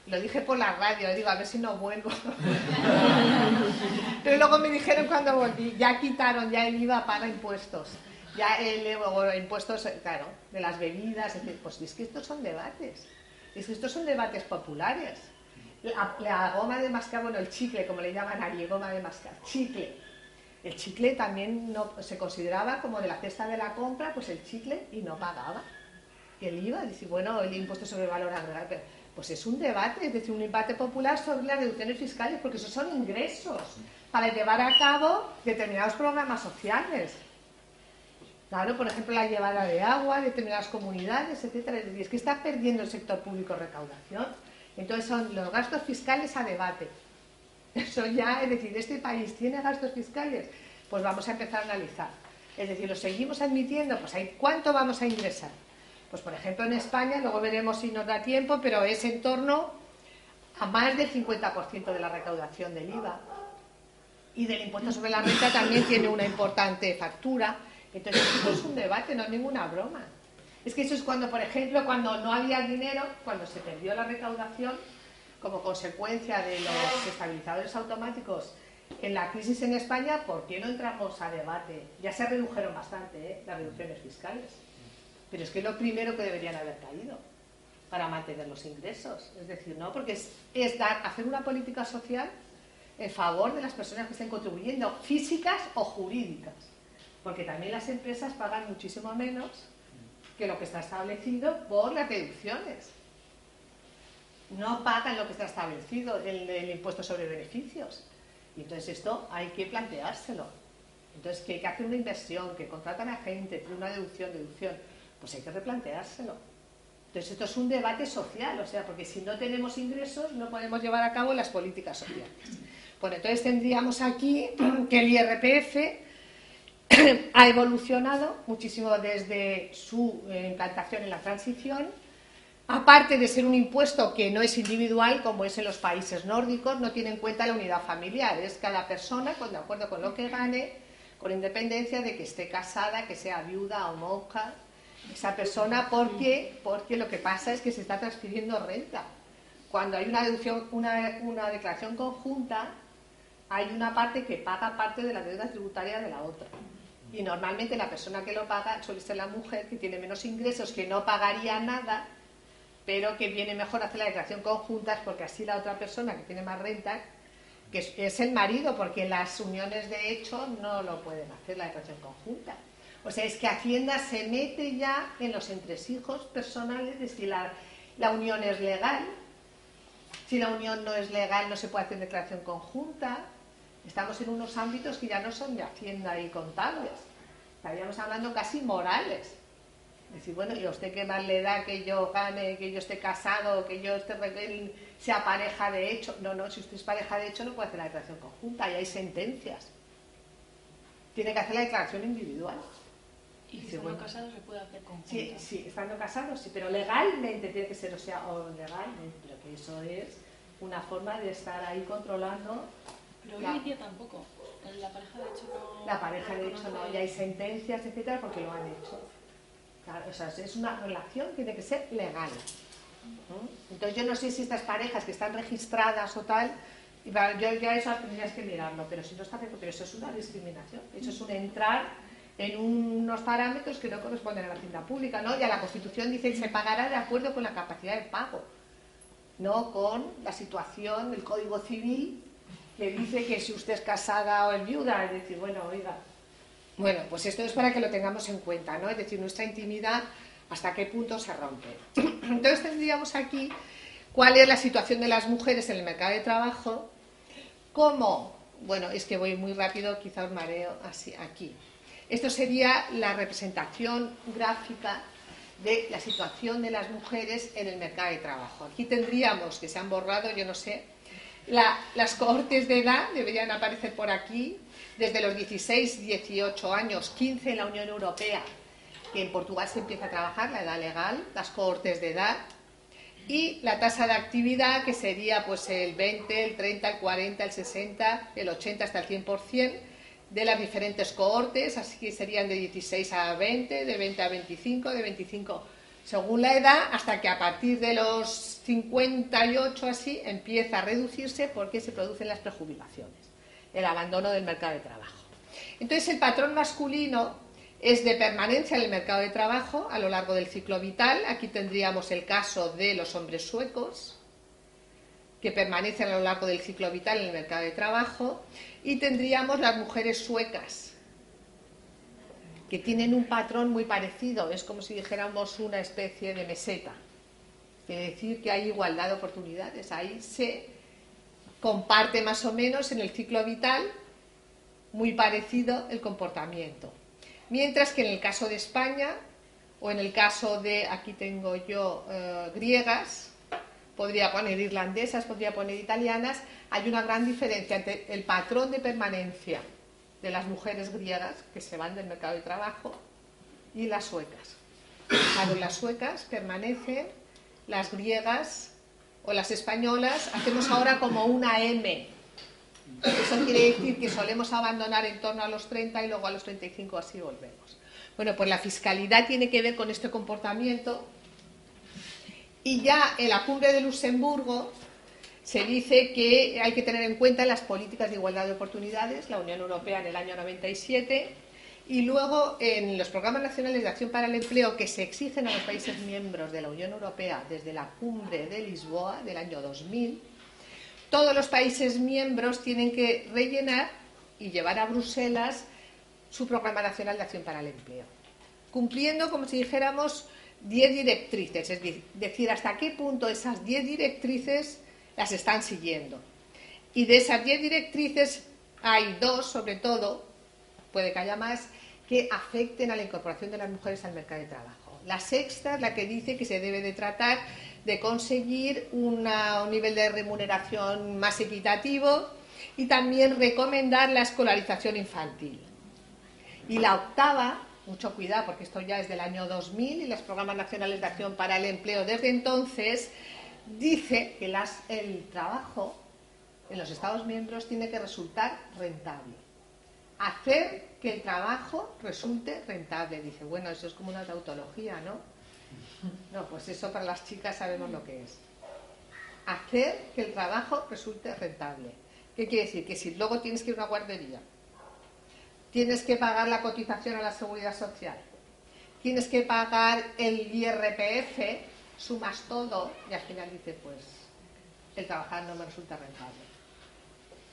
Lo dije por la radio, digo, a ver si no vuelvo. Pero luego me dijeron cuando volví, ya quitaron ya el IVA para impuestos. Ya el impuestos, claro, de las bebidas, decir, pues es que estos son debates. Es que estos son debates populares. La, goma de mascar, bueno, el chicle, como le llaman allí, goma de mascar, chicle el chicle también no, se consideraba como de la cesta de la compra, pues el chicle y no pagaba. Y el IVA, dice, bueno, el impuesto sobre valor agregado, pues es un debate, es decir, un debate popular sobre las reducciones fiscales, porque esos son ingresos para llevar a cabo determinados programas sociales. Claro, por ejemplo, la llevada de agua, determinadas comunidades, etcétera. Es que está perdiendo el sector público recaudación. Entonces son los gastos fiscales a debate. Eso ya, es decir, ¿este país tiene gastos fiscales? Pues vamos a empezar a analizar. Es decir, ¿lo seguimos admitiendo? Pues hay, ¿cuánto vamos a ingresar? Pues por ejemplo en España, luego veremos si nos da tiempo, pero es en torno a más del 50% de la recaudación del IVA. Y del impuesto sobre la renta también tiene una importante factura. Entonces, esto es un debate, no es ninguna broma. Es que eso es cuando, por ejemplo, cuando no había dinero, cuando se perdió la recaudación, como consecuencia de los estabilizadores automáticos en la crisis en España, ¿por qué no entramos a debate? Ya se redujeron bastante ¿eh? las reducciones fiscales, pero es que es lo primero que deberían haber caído para mantener los ingresos. Es decir, ¿no? Porque es, hacer una política social en favor de las personas que estén contribuyendo, físicas o jurídicas. Porque también las empresas pagan muchísimo menos que lo que está establecido por las deducciones no pagan lo que está establecido, el, el impuesto sobre beneficios. Y entonces esto hay que planteárselo. Entonces que hay que hacer una inversión, que contratan a gente, una deducción, deducción. pues hay que replanteárselo. Entonces esto es un debate social, o sea, porque si no tenemos ingresos no podemos llevar a cabo las políticas sociales. Bueno, entonces tendríamos aquí que el IRPF ha evolucionado muchísimo desde su eh, implantación en la transición. Aparte de ser un impuesto que no es individual, como es en los países nórdicos, no tiene en cuenta la unidad familiar. Es cada persona, de acuerdo con lo que gane, con independencia de que esté casada, que sea viuda o monja, esa persona, porque, porque lo que pasa es que se está transfiriendo renta. Cuando hay una, deducción, una, una declaración conjunta, hay una parte que paga parte de la deuda tributaria de la otra. Y normalmente la persona que lo paga suele ser la mujer que tiene menos ingresos, que no pagaría nada, pero que viene mejor hacer la declaración conjunta, porque así la otra persona que tiene más renta, que es el marido, porque las uniones de hecho no lo pueden hacer la declaración conjunta. O sea, es que Hacienda se mete ya en los entresijos personales de si la, la unión es legal, si la unión no es legal no se puede hacer declaración conjunta, Estamos en unos ámbitos que ya no son de hacienda y contables. Estaríamos hablando casi morales. Decir, bueno, ¿y a usted qué más le da que yo gane, que yo esté casado, que yo esté, sea pareja de hecho? No, no, si usted es pareja de hecho no puede hacer la declaración conjunta y hay sentencias. Tiene que hacer la declaración individual. Y si estando casados se puede hacer conjunta. Sí, sí, estando casados sí, pero legalmente tiene que ser, o sea, o legalmente, pero que eso es una forma de estar ahí controlando pero hoy en día tampoco. La pareja de hecho no. La pareja de hecho no, y hay sentencias, etcétera, porque lo han hecho. o sea, es una relación que tiene que ser legal. Entonces yo no sé si estas parejas que están registradas o tal, yo ya eso tendrías que mirarlo, pero si no está pero eso es una discriminación, eso es un entrar en unos parámetros que no corresponden a la hacienda pública, ¿no? Y a la Constitución dice que se pagará de acuerdo con la capacidad de pago, no con la situación del Código Civil que dice que si usted es casada o es viuda, es decir, bueno, oiga. Bueno, pues esto es para que lo tengamos en cuenta, ¿no? Es decir, nuestra intimidad, hasta qué punto se rompe. Entonces tendríamos aquí cuál es la situación de las mujeres en el mercado de trabajo, cómo, bueno, es que voy muy rápido, quizá os mareo así, aquí. Esto sería la representación gráfica de la situación de las mujeres en el mercado de trabajo. Aquí tendríamos, que se han borrado, yo no sé, las cohortes de edad deberían aparecer por aquí, desde los 16, 18 años, 15 en la Unión Europea, que en Portugal se empieza a trabajar, la edad legal, las cohortes de edad, y la tasa de actividad, que sería pues el 20, el 30, el 40, el 60, el 80 hasta el 100% de las diferentes cohortes, así que serían de 16 a 20, de 20 a 25, de 25 según la edad, hasta que a partir de los 58 así empieza a reducirse porque se producen las prejubilaciones, el abandono del mercado de trabajo. Entonces el patrón masculino es de permanencia en el mercado de trabajo a lo largo del ciclo vital. Aquí tendríamos el caso de los hombres suecos, que permanecen a lo largo del ciclo vital en el mercado de trabajo, y tendríamos las mujeres suecas, que tienen un patrón muy parecido, es como si dijéramos una especie de meseta. Quiere decir que hay igualdad de oportunidades, ahí se comparte más o menos en el ciclo vital muy parecido el comportamiento. Mientras que en el caso de España, o en el caso de, aquí tengo yo, eh, griegas, podría poner irlandesas, podría poner italianas, hay una gran diferencia entre el patrón de permanencia de las mujeres griegas que se van del mercado de trabajo y las suecas. Claro, las suecas permanecen, las griegas o las españolas hacemos ahora como una M. Eso quiere decir que solemos abandonar en torno a los 30 y luego a los 35 así volvemos. Bueno, pues la fiscalidad tiene que ver con este comportamiento y ya en la cumbre de Luxemburgo se dice que hay que tener en cuenta las políticas de igualdad de oportunidades, la Unión Europea en el año 97, y luego en los programas nacionales de acción para el empleo que se exigen a los países miembros de la Unión Europea desde la cumbre de Lisboa del año 2000, todos los países miembros tienen que rellenar y llevar a Bruselas su programa nacional de acción para el empleo, cumpliendo, como si dijéramos, 10 directrices, es decir, hasta qué punto esas 10 directrices las están siguiendo. Y de esas diez directrices hay dos, sobre todo, puede que haya más, que afecten a la incorporación de las mujeres al mercado de trabajo. La sexta es la que dice que se debe de tratar de conseguir un nivel de remuneración más equitativo y también recomendar la escolarización infantil. Y la octava, mucho cuidado porque esto ya es del año 2000 y los programas nacionales de acción para el empleo desde entonces, dice que el trabajo en los Estados miembros tiene que resultar rentable. Hacer que el trabajo resulte rentable. Dice, bueno, eso es como una tautología, ¿no? No, pues eso para las chicas sabemos lo que es. Hacer que el trabajo resulte rentable. ¿Qué quiere decir? Que si luego tienes que ir a una guardería, tienes que pagar la cotización a la seguridad social, tienes que pagar el IRPF, sumas todo y al final dice, pues el trabajar no me resulta rentable.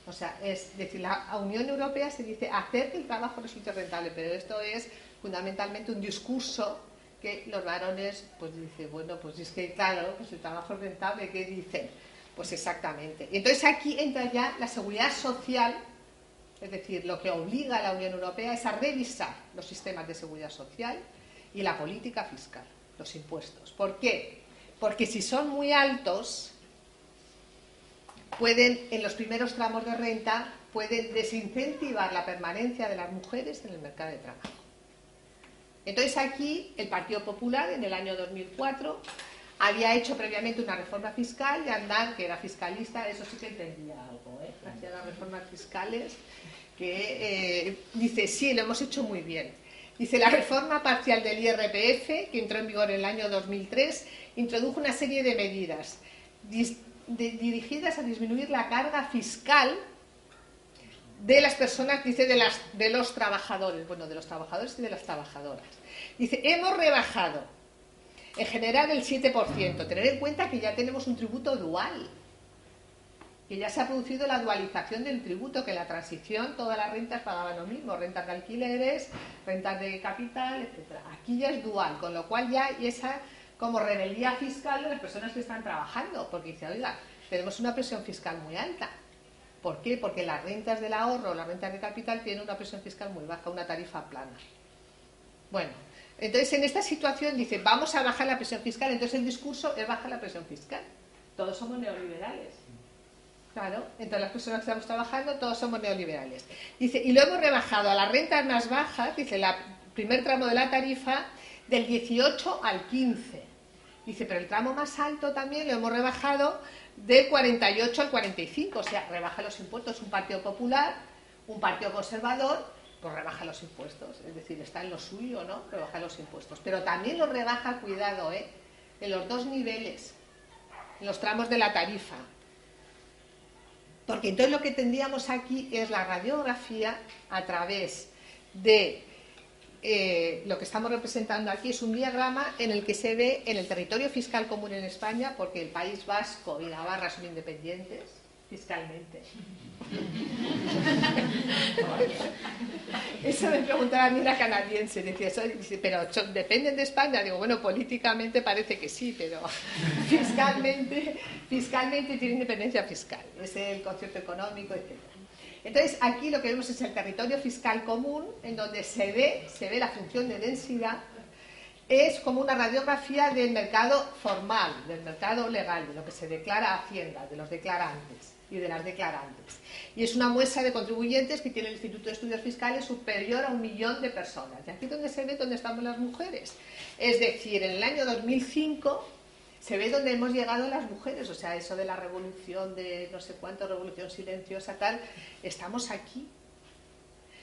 O sea, es decir, la Unión Europea se dice hacer que el trabajo resulte rentable, pero esto es fundamentalmente un discurso que los varones pues dicen, bueno, pues es que claro, pues el trabajo es rentable, ¿qué dicen? Pues exactamente. Y entonces aquí entra ya la seguridad social, es decir, lo que obliga a la Unión Europea es a revisar los sistemas de seguridad social y la política fiscal, los impuestos. ¿Por qué? Porque si son muy altos, pueden, en los primeros tramos de renta, pueden desincentivar la permanencia de las mujeres en el mercado de trabajo. Entonces aquí el Partido Popular en el año 2004 había hecho previamente una reforma fiscal y Andán, que era fiscalista, eso sí que entendía algo, ¿eh? hacía las reformas fiscales, que eh, dice, sí, lo hemos hecho muy bien. Dice, la reforma parcial del IRPF, que entró en vigor en el año 2003, introdujo una serie de medidas dirigidas a disminuir la carga fiscal de las personas, dice, de, las, de los trabajadores, bueno, de los trabajadores y de las trabajadoras. Dice, hemos rebajado en general el 7%. Tener en cuenta que ya tenemos un tributo dual, que ya se ha producido la dualización del tributo, que en la transición todas las rentas pagaban lo mismo, rentas de alquileres, rentas de capital, etcétera. Aquí ya es dual, con lo cual ya hay esa como rebeldía fiscal de las personas que están trabajando, porque dice, oiga, tenemos una presión fiscal muy alta. ¿Por qué? Porque las rentas del ahorro, las rentas de capital tienen una presión fiscal muy baja, una tarifa plana. Bueno, entonces en esta situación dice, vamos a bajar la presión fiscal, entonces el discurso es bajar la presión fiscal. Todos somos neoliberales. Claro, entre las personas que estamos trabajando, todos somos neoliberales. Dice, y lo hemos rebajado a las rentas más bajas, dice, el primer tramo de la tarifa, del 18 al 15. Dice, pero el tramo más alto también lo hemos rebajado del 48 al 45, o sea, rebaja los impuestos. Un partido popular, un partido conservador, pues rebaja los impuestos. Es decir, está en lo suyo, ¿no? Rebaja los impuestos. Pero también los rebaja, cuidado, ¿eh? En los dos niveles, en los tramos de la tarifa. Porque entonces lo que tendríamos aquí es la radiografía a través de eh, lo que estamos representando aquí es un diagrama en el que se ve en el territorio fiscal común en España, porque el País Vasco y Navarra son independientes fiscalmente. Eso me preguntaba a mí la canadiense, decía, pero dependen de España. Digo, bueno, políticamente parece que sí, pero fiscalmente, fiscalmente tiene independencia fiscal. Es el concierto económico, etc. Entonces, aquí lo que vemos es el territorio fiscal común, en donde se ve, se ve la función de densidad, es como una radiografía del mercado formal, del mercado legal, de lo que se declara Hacienda, de los declarantes y de las declarantes. Y es una muestra de contribuyentes que tiene el Instituto de Estudios Fiscales superior a un millón de personas. Y aquí es donde se ve dónde estamos las mujeres. Es decir, en el año 2005 se ve dónde hemos llegado las mujeres, o sea, eso de la revolución de no sé cuánto, revolución silenciosa, tal, estamos aquí.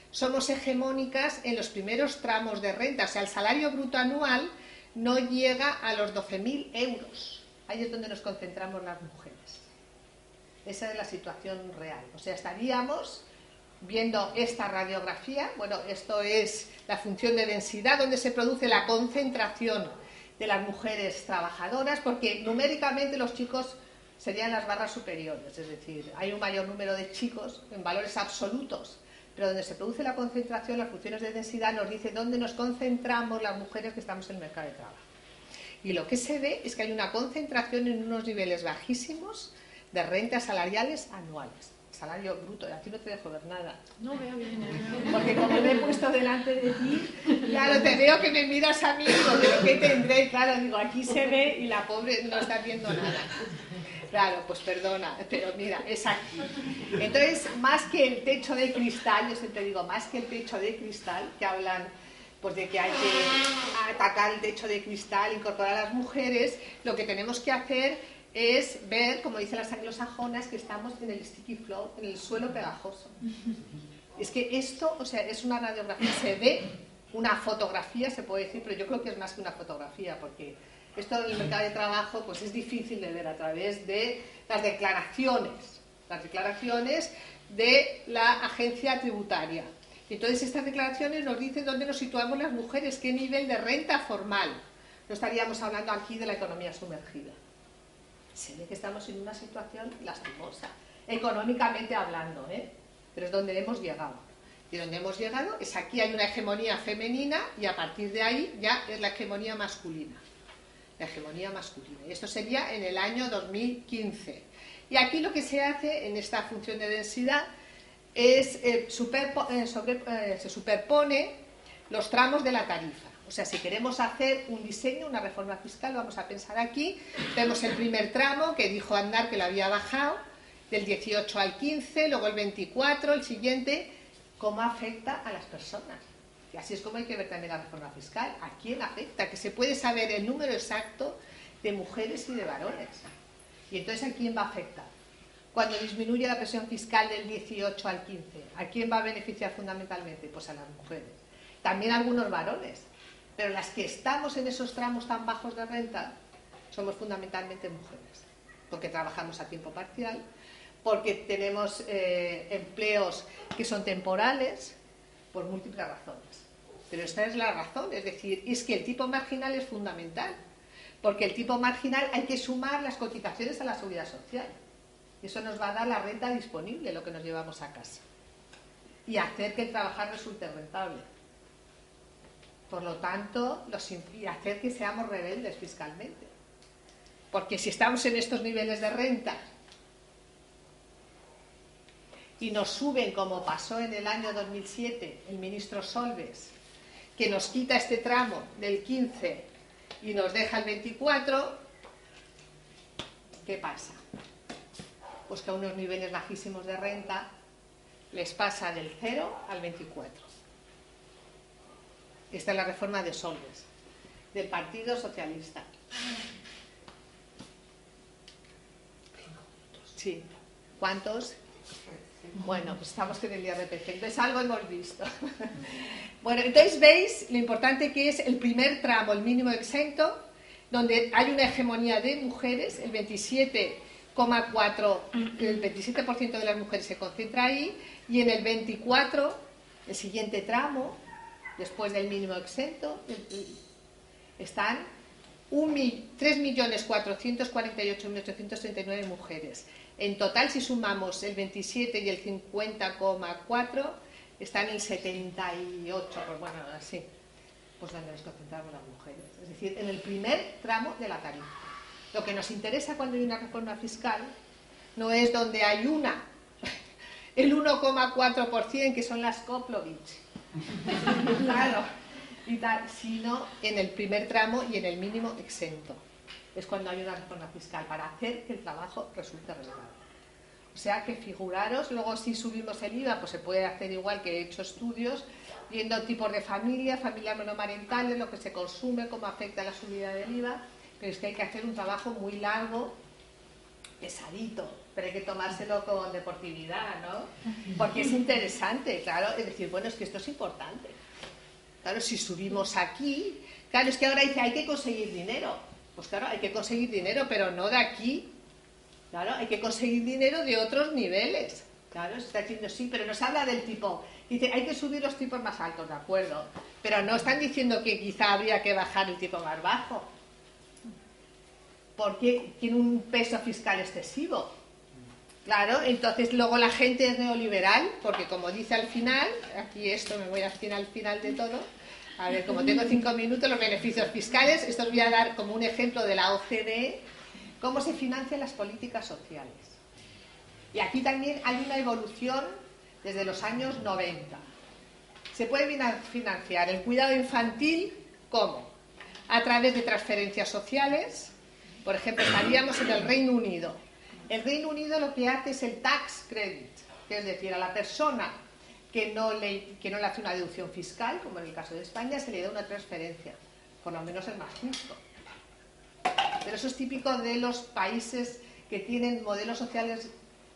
Somos hegemónicas en los primeros tramos de renta, o sea, el salario bruto anual no llega a los 12.000 euros. Ahí es donde nos concentramos las mujeres. Esa es la situación real. O sea, estaríamos viendo esta radiografía. Bueno, esto es la función de densidad, donde se produce la concentración de las mujeres trabajadoras, porque numéricamente los chicos serían las barras superiores, es decir, hay un mayor número de chicos en valores absolutos, pero donde se produce la concentración, las funciones de densidad nos dice dónde nos concentramos las mujeres que estamos en el mercado de trabajo. Y lo que se ve es que hay una concentración en unos niveles bajísimos de rentas salariales anuales. Salario bruto, aquí no te dejo ver nada. No veo bien. Porque como me he puesto delante de ti, ya Claro, te veo que me miras a mí, pero ¿qué tendré? Claro, digo, aquí se ve y la pobre no está viendo nada. Claro, pues perdona, pero mira, es aquí. Entonces, más que el techo de cristal, yo siempre digo, más que el techo de cristal, que hablan pues de que hay que atacar el techo de cristal, incorporar a las mujeres, lo que tenemos que hacer es ver, como dicen las anglosajonas, que estamos en el sticky floor, en el suelo pegajoso. Es que esto, o sea, es una radiografía, se ve una fotografía, se puede decir, pero yo creo que es más que una fotografía, porque esto del mercado de trabajo pues es difícil de ver a través de las declaraciones, las declaraciones de la agencia tributaria. Y entonces estas declaraciones nos dicen dónde nos situamos las mujeres, qué nivel de renta formal. No estaríamos hablando aquí de la economía sumergida. Se ve que estamos en una situación lastimosa, económicamente hablando, ¿eh? pero es donde hemos llegado. Y donde hemos llegado es aquí hay una hegemonía femenina y a partir de ahí ya es la hegemonía masculina. La hegemonía masculina. Y esto sería en el año 2015. Y aquí lo que se hace en esta función de densidad es eh, eh, eh, se superpone los tramos de la tarifa. O sea, si queremos hacer un diseño, una reforma fiscal, vamos a pensar aquí. Vemos el primer tramo que dijo Andar que lo había bajado, del 18 al 15, luego el 24, el siguiente, cómo afecta a las personas. Y así es como hay que ver también la reforma fiscal. ¿A quién afecta? Que se puede saber el número exacto de mujeres y de varones. Y entonces, ¿a quién va a afectar? Cuando disminuye la presión fiscal del 18 al 15, ¿a quién va a beneficiar fundamentalmente? Pues a las mujeres. También a algunos varones. Pero las que estamos en esos tramos tan bajos de renta somos fundamentalmente mujeres. Porque trabajamos a tiempo parcial, porque tenemos eh, empleos que son temporales, por múltiples razones. Pero esta es la razón, es decir, es que el tipo marginal es fundamental, porque el tipo marginal hay que sumar las cotizaciones a la seguridad social. Eso nos va a dar la renta disponible, lo que nos llevamos a casa. Y hacer que el trabajar resulte rentable. Por lo tanto, y hacer que seamos rebeldes fiscalmente. Porque si estamos en estos niveles de renta y nos suben, como pasó en el año 2007 el ministro Solves, que nos quita este tramo del 15 y nos deja el 24, ¿qué pasa? Pues que a unos niveles bajísimos de renta les pasa del 0 al 24. Esta es la reforma de Solves, del Partido Socialista. Sí. ¿Cuántos? Bueno, pues estamos con el IRPF, entonces algo hemos visto. bueno, entonces veis lo importante que es el primer tramo, el mínimo exento, donde hay una hegemonía de mujeres, el 27,4, el 27% de las mujeres se concentra ahí, y en el 24, el siguiente tramo, después del mínimo exento, están 3.448.839 mujeres. En total, si sumamos el 27 y el 50,4, están el 78, pues bueno, así, pues donde nos concentramos las mujeres. Es decir, en el primer tramo de la tarifa. Lo que nos interesa cuando hay una reforma fiscal no es donde hay una, el 1,4% que son las Koplovich. Claro, y tal, sino en el primer tramo y en el mínimo exento. Es cuando hay una reforma fiscal para hacer que el trabajo resulte rentable. O sea que figuraros, luego si subimos el IVA, pues se puede hacer igual que he hecho estudios, viendo tipos de familia, familias monomarentales, lo que se consume, cómo afecta la subida del IVA, pero es que hay que hacer un trabajo muy largo, pesadito, pero hay que tomárselo con deportividad, ¿no? Porque es interesante, claro, es decir, bueno, es que esto es importante. Claro, si subimos aquí, claro, es que ahora dice, hay que conseguir dinero. Pues claro, hay que conseguir dinero, pero no de aquí. Claro, hay que conseguir dinero de otros niveles. Claro, se está diciendo sí, pero nos habla del tipo. Dice, hay que subir los tipos más altos, de acuerdo. Pero no están diciendo que quizá habría que bajar el tipo más bajo. Porque tiene un peso fiscal excesivo. Claro, entonces luego la gente es neoliberal, porque como dice al final, aquí esto me voy al final, al final de todo, a ver, como tengo cinco minutos, los beneficios fiscales, esto os voy a dar como un ejemplo de la OCDE, cómo se financian las políticas sociales. Y aquí también hay una evolución desde los años 90. Se puede financiar el cuidado infantil, ¿cómo? A través de transferencias sociales. Por ejemplo, estaríamos en el Reino Unido. El Reino Unido lo que hace es el tax credit, que es decir, a la persona que no, le, hace una deducción fiscal, como en el caso de España, se le da una transferencia. Por lo menos es más justo. Pero eso es típico de los países que tienen modelos sociales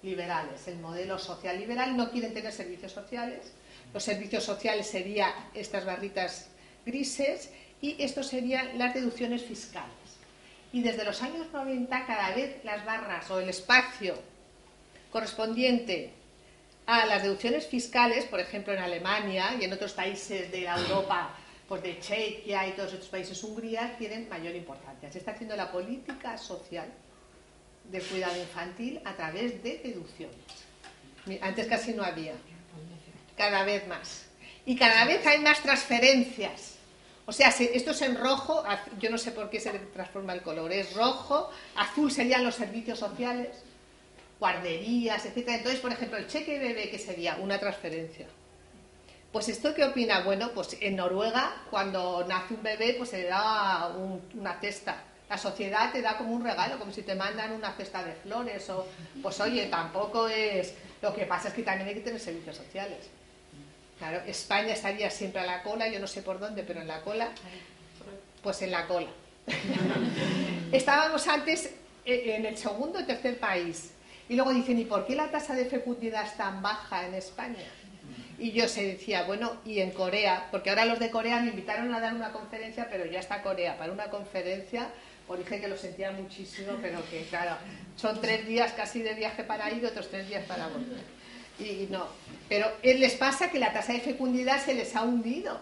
liberales. El modelo social liberal no quieren tener servicios sociales. Los servicios sociales serían estas barritas grises y esto serían las deducciones fiscales. Y desde los años 90 cada vez las barras o el espacio correspondiente a las deducciones fiscales, por ejemplo en Alemania y en otros países de la Europa, pues de Chequia y todos estos países, Hungría, tienen mayor importancia. Se está haciendo la política social de cuidado infantil a través de deducciones. Antes casi no había, cada vez más. Y cada vez hay más transferencias. O sea, esto es en rojo, yo no sé por qué se transforma el color, es rojo, azul serían los servicios sociales, guarderías, etc. Entonces, por ejemplo, el cheque bebé, que sería una transferencia. Pues esto qué opina, bueno, pues en Noruega cuando nace un bebé pues se le da una cesta. La sociedad te da como un regalo, como si te mandan una cesta de flores o pues oye, tampoco es lo que pasa es que también hay que tener servicios sociales. Claro, España estaría siempre a la cola, yo no sé por dónde, pero en la cola, pues en la cola. Estábamos antes eh, en el segundo o tercer país y luego dicen, ¿y por qué la tasa de fecundidad es tan baja en España? Y yo se decía, bueno, y en Corea, porque ahora los de Corea me invitaron a dar una conferencia, pero ya está Corea para una conferencia, pues dije que lo sentía muchísimo, pero que claro, son tres días casi de viaje para ir, otros tres días para volver. Y no, pero les pasa que la tasa de fecundidad se les ha hundido.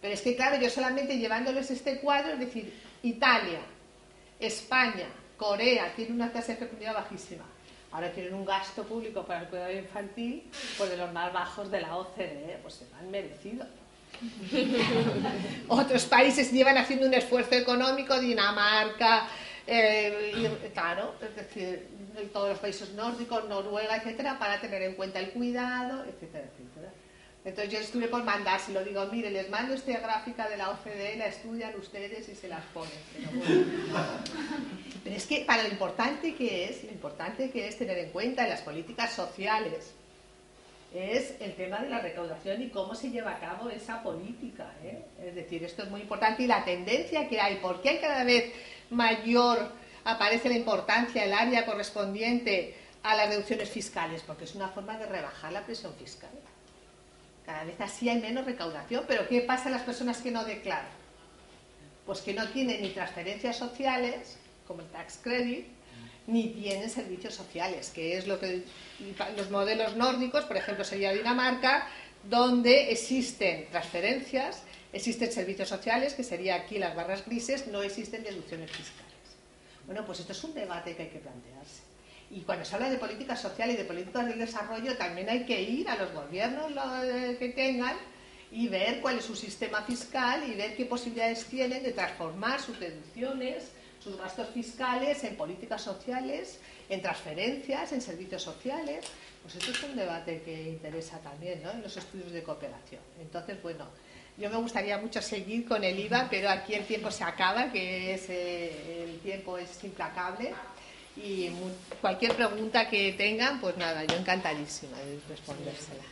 Pero es que claro, yo solamente llevándoles este cuadro, es decir, Italia, España, Corea, tiene una tasa de fecundidad bajísima ahora tienen un gasto público para el cuidado infantil pues de los más bajos de la OCDE, pues se lo han merecido. Otros países llevan haciendo un esfuerzo económico, Dinamarca, eh, claro, es decir, todos los países nórdicos, Noruega, etcétera, para tener en cuenta el cuidado, etcétera, etcétera. Entonces yo estuve por mandar, si lo digo, mire, les mando esta gráfica de la OCDE, la estudian ustedes y se las ponen. Pero, es que para lo importante que es, lo importante que es tener en cuenta en las políticas sociales, es el tema de la recaudación y cómo se lleva a cabo esa política. ¿eh? Es decir, esto es muy importante y la tendencia que hay, porque hay cada vez mayor, aparece la importancia, el área correspondiente a las reducciones fiscales, porque es una forma de rebajar la presión fiscal. Cada vez así hay menos recaudación, pero ¿qué pasa a las personas que no declaran? Pues que no tienen ni transferencias sociales, como el tax credit, ni tienen servicios sociales, que es lo que los modelos nórdicos, por ejemplo, sería Dinamarca, donde existen transferencias, existen servicios sociales, que sería aquí las barras grises, no existen deducciones fiscales. Bueno, pues esto es un debate que hay que plantearse. Y cuando se habla de política social y de políticas del desarrollo, también hay que ir a los gobiernos que tengan y ver cuál es su sistema fiscal y ver qué posibilidades tienen de transformar sus deducciones, sus gastos fiscales en políticas sociales, en transferencias, en servicios sociales. Pues esto es un debate que interesa también ¿no? en los estudios de cooperación. Entonces, bueno, yo me gustaría mucho seguir con el IVA, pero aquí el tiempo se acaba, que es, eh, el tiempo es implacable y cualquier pregunta que tengan, pues nada, yo encantadísima de respondérsela.